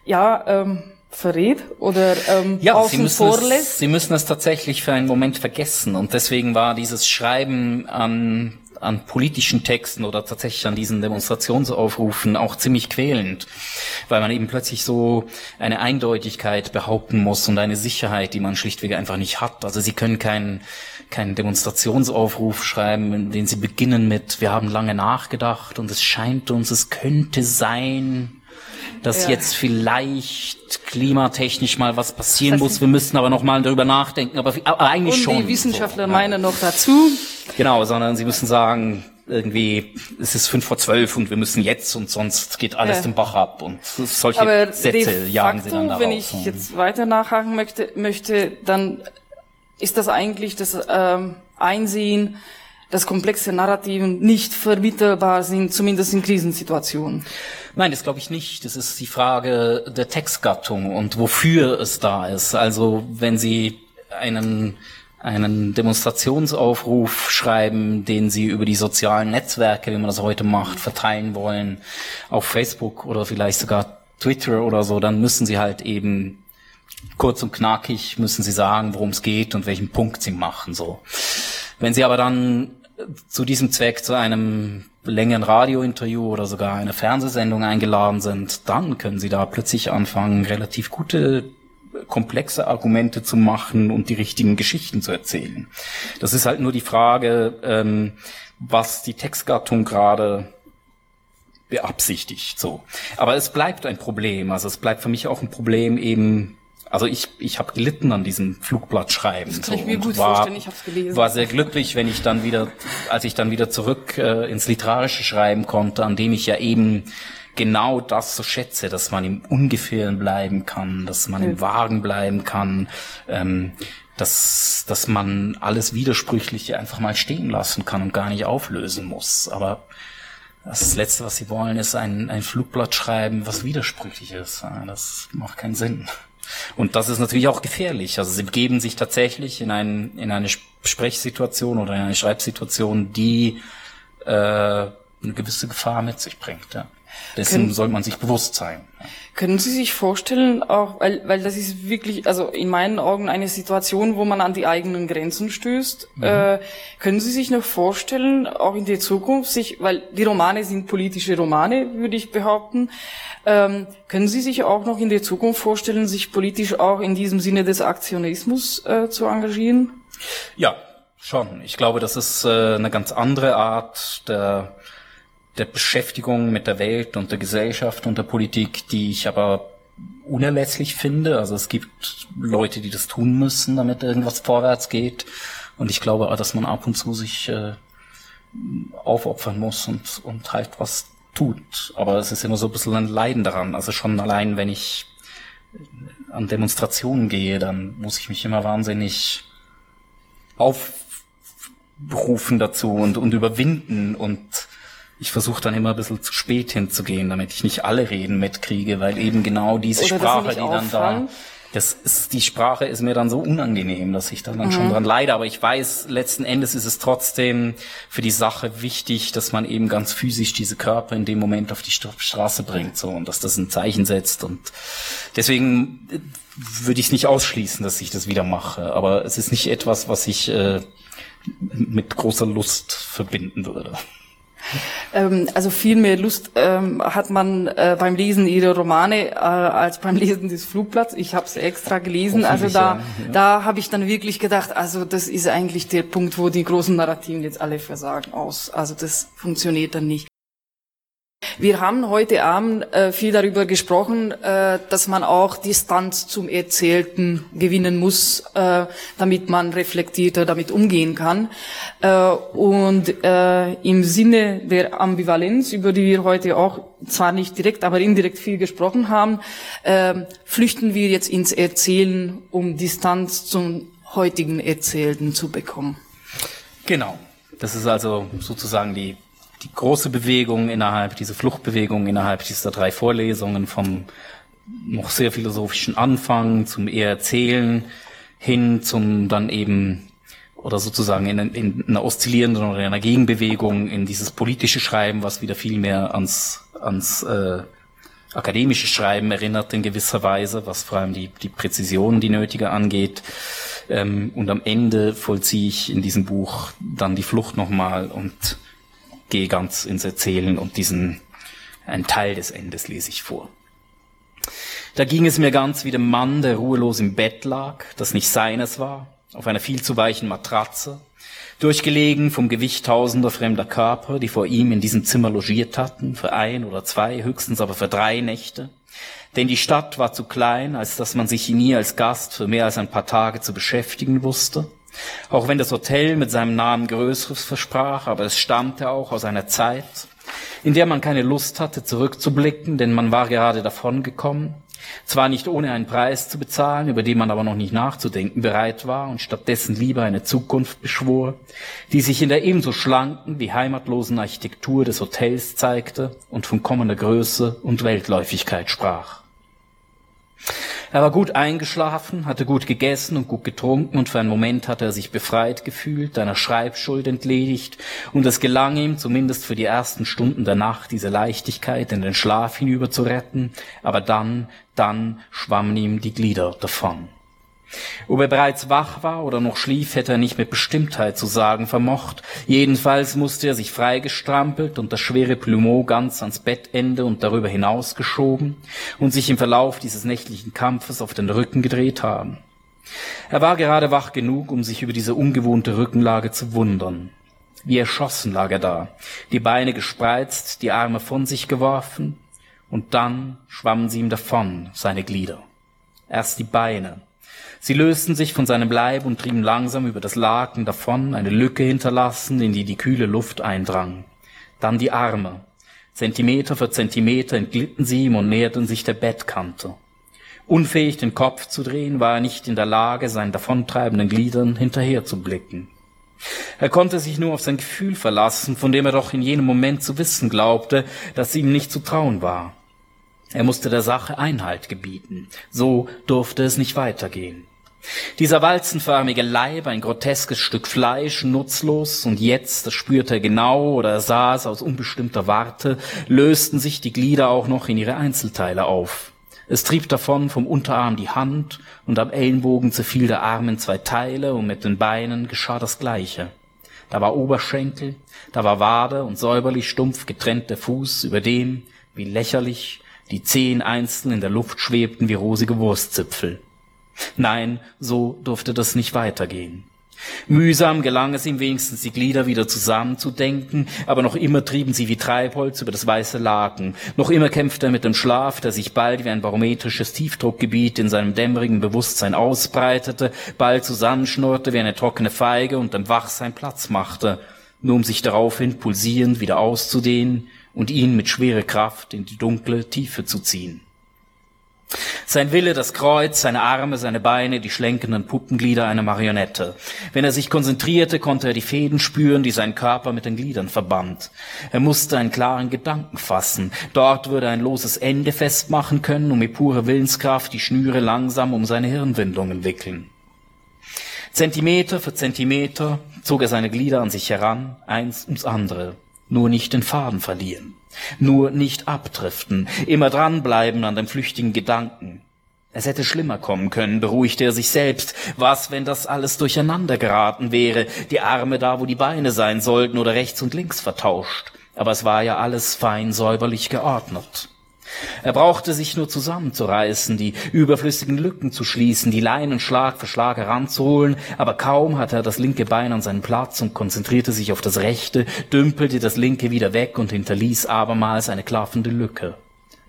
Speaker 3: ja ähm, verrät oder ähm,
Speaker 4: Ja, Sie
Speaker 3: außen
Speaker 4: müssen,
Speaker 3: vor
Speaker 4: es,
Speaker 3: lässt.
Speaker 4: Sie müssen es tatsächlich für einen Moment vergessen. Und deswegen war dieses Schreiben an, an politischen Texten oder tatsächlich an diesen Demonstrationsaufrufen auch ziemlich quälend, weil man eben plötzlich so eine Eindeutigkeit behaupten muss und eine Sicherheit, die man schlichtweg einfach nicht hat. Also Sie können keinen keinen Demonstrationsaufruf schreiben, in den Sie beginnen mit, wir haben lange nachgedacht und es scheint uns, es könnte sein, dass
Speaker 3: Ja.
Speaker 4: jetzt vielleicht klimatechnisch mal was passieren muss. Wir müssten aber noch mal darüber nachdenken. Aber, aber eigentlich
Speaker 3: und
Speaker 4: schon.
Speaker 3: die Wissenschaftler
Speaker 4: so,
Speaker 3: meinen noch dazu,
Speaker 4: Genau, sondern sie müssen sagen, irgendwie, es ist fünf vor zwölf und wir müssen jetzt und sonst geht alles
Speaker 3: Ja.
Speaker 4: den Bach ab. Und solche
Speaker 3: aber de
Speaker 4: Sätze jagen sie dann darauf.
Speaker 3: wenn ich jetzt weiter nachhaken möchte, möchte, dann ist das eigentlich das ähm, Einsehen, dass komplexe Narrativen nicht vermittelbar sind, zumindest in Krisensituationen.
Speaker 4: Nein, das glaube ich nicht. Das ist die Frage der Textgattung und wofür es da ist. Also wenn Sie einen einen Demonstrationsaufruf schreiben, den Sie über die sozialen Netzwerke, wie man das heute macht, verteilen wollen, auf Facebook oder vielleicht sogar Twitter oder so, dann müssen Sie halt eben kurz und knackig müssen Sie sagen, worum es geht und welchen Punkt Sie machen, so. Wenn Sie aber dann zu diesem Zweck zu einem längeren Radiointerview oder sogar einer Fernsehsendung eingeladen sind, dann können Sie da plötzlich anfangen, relativ gute komplexe Argumente zu machen und die richtigen Geschichten zu erzählen. Das ist halt nur die Frage, ähm, was die Textgattung gerade beabsichtigt. So, aber es bleibt ein Problem. Also es bleibt für mich auch ein Problem eben. Also ich ich habe gelitten an diesem Flugblattschreiben.
Speaker 3: Das kann ich mir gut
Speaker 4: war,
Speaker 3: vorstellen, ich hab's gelesen.
Speaker 4: War sehr glücklich, wenn ich dann wieder, als ich dann wieder zurück äh, ins literarische schreiben konnte, an dem ich ja eben genau das so schätze, dass man im Ungefähren bleiben kann, dass man im Wagen bleiben kann, ähm, dass, dass man alles Widersprüchliche einfach mal stehen lassen kann und gar nicht auflösen muss. Aber das Letzte, was sie wollen, ist ein, ein Flugblatt schreiben, was widersprüchlich ist. Das macht keinen Sinn. Und das ist natürlich auch gefährlich. Also sie begeben sich tatsächlich in, ein, in eine Sprechsituation oder in eine Schreibsituation, die äh, eine gewisse Gefahr mit sich bringt. Ja. Dessen
Speaker 3: Können-
Speaker 4: soll man sich bewusst sein.
Speaker 3: Können Sie sich vorstellen, auch, weil, weil das ist wirklich, also in meinen Augen eine Situation, wo man an die eigenen Grenzen stößt. Äh, können Sie sich noch vorstellen, auch in der Zukunft, sich, weil die Romane sind politische Romane, würde ich behaupten, ähm, können Sie sich auch noch in der Zukunft vorstellen, sich politisch auch in diesem Sinne des Aktionismus äh, zu engagieren?
Speaker 4: Ja, schon. Ich glaube, das ist äh, eine ganz andere Art der, der Beschäftigung mit der Welt und der Gesellschaft und der Politik, die ich aber unerlässlich finde. Also es gibt Leute, die das tun müssen, damit irgendwas vorwärts geht. Und ich glaube, dass man ab und zu sich äh, aufopfern muss und, und halt was tut. Aber es ist immer so ein bisschen ein Leiden daran. Also schon allein, wenn ich an Demonstrationen gehe, dann muss ich mich immer wahnsinnig aufrufen dazu und, und überwinden und ich versuche dann immer ein bisschen zu spät hinzugehen, damit ich nicht alle Reden mitkriege, weil eben genau diese
Speaker 3: Oder
Speaker 4: Sprache, die dann da, das ist, die Sprache ist mir dann so unangenehm, dass ich da dann
Speaker 3: Mhm.
Speaker 4: schon dran leide, aber ich weiß, letzten Endes ist es trotzdem für die Sache wichtig, dass man eben ganz physisch diese Körper in dem Moment auf die Stra- Straße bringt, so, und dass das ein Zeichen setzt und deswegen äh, würde ich es nicht ausschließen, dass ich das wieder mache, aber es ist nicht etwas, was ich äh, mit großer Lust verbinden würde.
Speaker 3: Ähm, also viel mehr Lust ähm, hat man äh, beim Lesen ihrer Romane äh, als beim Lesen des Flugplatz. Ich habe es extra gelesen. Also da, ja. da habe ich dann wirklich gedacht, also das ist eigentlich der Punkt, wo die großen Narrativen jetzt alle versagen aus. Also das funktioniert dann nicht. Wir haben heute Abend äh, viel darüber gesprochen, äh, dass man auch Distanz zum Erzählten gewinnen muss, äh, damit man reflektierter damit umgehen kann. Äh, und äh, im Sinne der Ambivalenz, über die wir heute auch zwar nicht direkt, aber indirekt viel gesprochen haben, äh, flüchten wir jetzt ins Erzählen, um Distanz zum heutigen Erzählten zu bekommen.
Speaker 4: Genau. Das ist also sozusagen die die große Bewegung innerhalb, diese Fluchtbewegung innerhalb dieser drei Vorlesungen vom noch sehr philosophischen Anfang zum eher Erzählen hin zum dann eben oder sozusagen in, in einer oszillierenden oder in einer Gegenbewegung in dieses politische Schreiben, was wieder viel mehr ans, ans äh, akademische Schreiben erinnert in gewisser Weise, was vor allem die, die Präzision, die nötige angeht. Ähm, und am Ende vollziehe ich in diesem Buch dann die Flucht nochmal und gehe ganz ins Erzählen und diesen, ein Teil des Endes lese ich vor. Da ging es mir ganz wie dem Mann, der ruhelos im Bett lag, das nicht seines war, auf einer viel zu weichen Matratze, durchgelegen vom Gewicht tausender fremder Körper, die vor ihm in diesem Zimmer logiert hatten, für ein oder zwei, höchstens aber für drei Nächte. Denn die Stadt war zu klein, als dass man sich in ihr als Gast für mehr als ein paar Tage zu beschäftigen wusste. Auch wenn das Hotel mit seinem Namen Größeres versprach, aber es stammte auch aus einer Zeit, in der man keine Lust hatte, zurückzublicken, denn man war gerade davongekommen, zwar nicht ohne einen Preis zu bezahlen, über den man aber noch nicht nachzudenken bereit war und stattdessen lieber eine Zukunft beschwor, die sich in der ebenso schlanken wie heimatlosen Architektur des Hotels zeigte und von kommender Größe und Weltläufigkeit sprach. Er war gut eingeschlafen, hatte gut gegessen und gut getrunken und für einen Moment hatte er sich befreit gefühlt, einer Schreibschuld entledigt und es gelang ihm, zumindest für die ersten Stunden der Nacht, diese Leichtigkeit in den Schlaf hinüber zu retten, aber dann, dann schwammen ihm die Glieder davon. Ob er bereits wach war oder noch schlief, hätte er nicht mit Bestimmtheit zu sagen vermocht. Jedenfalls musste er sich freigestrampelt und das schwere Plumeau ganz ans Bettende und darüber hinaus geschoben und sich im Verlauf dieses nächtlichen Kampfes auf den Rücken gedreht haben. Er war gerade wach genug, um sich über diese ungewohnte Rückenlage zu wundern. Wie erschossen lag er da, die Beine gespreizt, die Arme von sich geworfen, und dann schwammen sie ihm davon, seine Glieder. Erst die Beine, Sie lösten sich von seinem Leib und trieben langsam über das Laken davon, eine Lücke hinterlassen, in die die kühle Luft eindrang. Dann die Arme. Zentimeter für Zentimeter entglitten sie ihm und näherten sich der Bettkante. Unfähig, den Kopf zu drehen, war er nicht in der Lage, seinen davontreibenden Gliedern hinterherzublicken. Er konnte sich nur auf sein Gefühl verlassen, von dem er doch in jenem Moment zu wissen glaubte, dass ihm nicht zu trauen war. Er musste der Sache Einhalt gebieten. So durfte es nicht weitergehen. Dieser walzenförmige Leib, ein groteskes Stück Fleisch, nutzlos, und jetzt, das spürte er genau oder er sah es aus unbestimmter Warte, lösten sich die Glieder auch noch in ihre Einzelteile auf. Es trieb davon vom Unterarm die Hand, und am Ellenbogen zerfiel der Arm in zwei Teile, und mit den Beinen geschah das Gleiche. Da war Oberschenkel, da war Wade und säuberlich stumpf getrennt der Fuß, über dem, wie lächerlich, die Zehen einzeln in der Luft schwebten wie rosige Wurstzipfel. Nein, so durfte das nicht weitergehen. Mühsam gelang es ihm wenigstens, die Glieder wieder zusammenzudenken, aber noch immer trieben sie wie Treibholz über das weiße Laken. Noch immer kämpfte er mit dem Schlaf, der sich bald wie ein barometrisches Tiefdruckgebiet in seinem dämmerigen Bewusstsein ausbreitete, bald zusammenschnurrte wie eine trockene Feige und dem Wachsein Platz machte, nur um sich daraufhin pulsierend wieder auszudehnen und ihn mit schwerer Kraft in die dunkle Tiefe zu ziehen. Sein Wille, das Kreuz, seine Arme, seine Beine, die schlenkenden Puppenglieder einer Marionette. Wenn er sich konzentrierte, konnte er die Fäden spüren, die seinen Körper mit den Gliedern verband. Er musste einen klaren Gedanken fassen. Dort würde er ein loses Ende festmachen können und mit purer Willenskraft die Schnüre langsam um seine Hirnwindungen wickeln. Zentimeter für Zentimeter zog er seine Glieder an sich heran, eins ums andere. Nur nicht den Faden verlieren. Nur nicht abdriften, immer dranbleiben an dem flüchtigen Gedanken. Es hätte schlimmer kommen können, beruhigte er sich selbst. Was, wenn das alles durcheinander geraten wäre, die Arme da, wo die Beine sein sollten, oder rechts und links vertauscht? Aber es war ja alles fein säuberlich geordnet. Er brauchte sich nur zusammenzureißen, die überflüssigen Lücken zu schließen, die Leinen Schlag für Schlag heranzuholen, aber kaum hatte er das linke Bein an seinen Platz und konzentrierte sich auf das rechte, dümpelte das linke wieder weg und hinterließ abermals eine klaffende Lücke.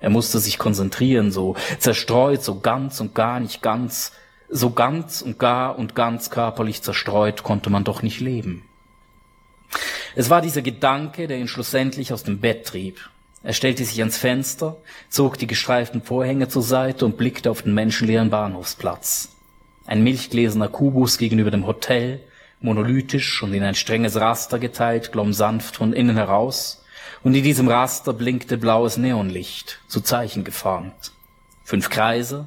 Speaker 4: Er musste sich konzentrieren, so zerstreut, so ganz und gar nicht ganz, so ganz und gar und ganz körperlich zerstreut konnte man doch nicht leben. Es war dieser Gedanke, der ihn schlussendlich aus dem Bett trieb, er stellte sich ans Fenster, zog die gestreiften Vorhänge zur Seite und blickte auf den menschenleeren Bahnhofsplatz. Ein milchgläserner Kubus gegenüber dem Hotel, monolithisch und in ein strenges Raster geteilt, glomm sanft von innen heraus, und in diesem Raster blinkte blaues Neonlicht, zu Zeichen geformt. Fünf Kreise,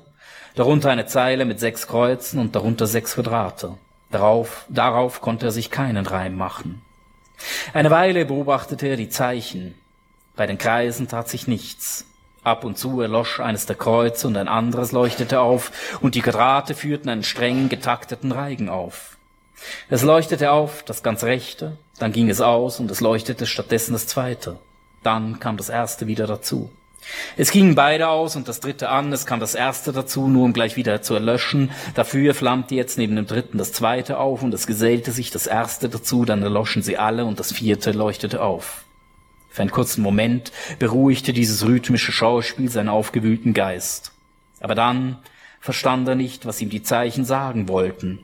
Speaker 4: darunter eine Zeile mit sechs Kreuzen und darunter sechs Quadrate. Darauf, darauf konnte er sich keinen Reim machen. Eine Weile beobachtete er die Zeichen, bei den Kreisen tat sich nichts. Ab und zu erlosch eines der Kreuze und ein anderes leuchtete auf, und die Quadrate führten einen streng getakteten Reigen auf. Es leuchtete auf, das ganz rechte, dann ging es aus und es leuchtete stattdessen das zweite. Dann kam das erste wieder dazu. Es gingen beide aus und das dritte an, es kam das erste dazu, nur um gleich wieder zu erlöschen. Dafür flammte jetzt neben dem dritten das zweite auf und es gesellte sich das erste dazu, dann erloschen sie alle und das vierte leuchtete auf. Für einen kurzen Moment beruhigte dieses rhythmische Schauspiel seinen aufgewühlten Geist. Aber dann verstand er nicht, was ihm die Zeichen sagen wollten.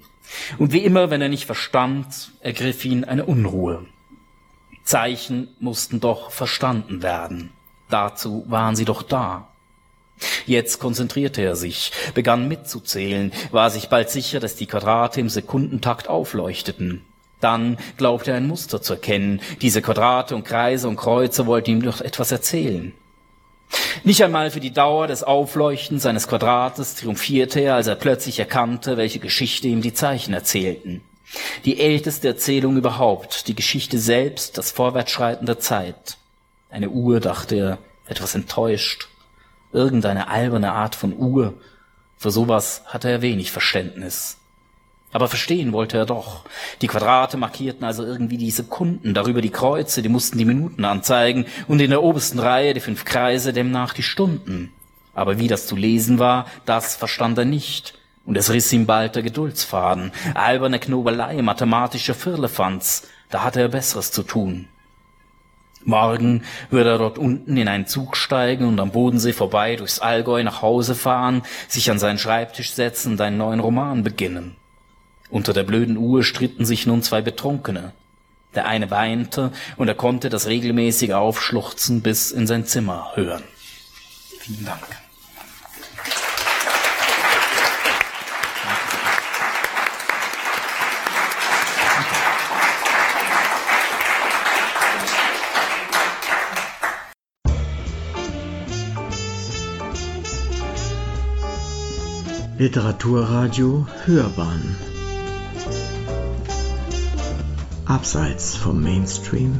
Speaker 4: Und wie immer, wenn er nicht verstand, ergriff ihn eine Unruhe. Zeichen mussten doch verstanden werden. Dazu waren sie doch da. Jetzt konzentrierte er sich, begann mitzuzählen, war sich bald sicher, dass die Quadrate im Sekundentakt aufleuchteten. Dann glaubte er ein Muster zu erkennen. Diese Quadrate und Kreise und Kreuze wollten ihm doch etwas erzählen. Nicht einmal für die Dauer des Aufleuchtens seines Quadrates triumphierte er, als er plötzlich erkannte, welche Geschichte ihm die Zeichen erzählten. Die älteste Erzählung überhaupt, die Geschichte selbst, das Vorwärtsschreiten der Zeit. Eine Uhr, dachte er, etwas enttäuscht. Irgendeine alberne Art von Uhr. Für sowas hatte er wenig Verständnis. Aber verstehen wollte er doch. Die Quadrate markierten also irgendwie die Sekunden, darüber die Kreuze, die mussten die Minuten anzeigen und in der obersten Reihe die fünf Kreise demnach die Stunden. Aber wie das zu lesen war, das verstand er nicht. Und es riss ihm bald der Geduldsfaden. Alberne Knobelei, mathematischer Firlefanz. Da hatte er Besseres zu tun. Morgen würde er dort unten in einen Zug steigen und am Bodensee vorbei durchs Allgäu nach Hause fahren, sich an seinen Schreibtisch setzen und einen neuen Roman beginnen. Unter der blöden Uhr stritten sich nun zwei Betrunkene. Der eine weinte und er konnte das regelmäßige Aufschluchzen bis in sein Zimmer hören. Vielen Dank.
Speaker 1: Literaturradio Hörbahn Abseits vom Mainstream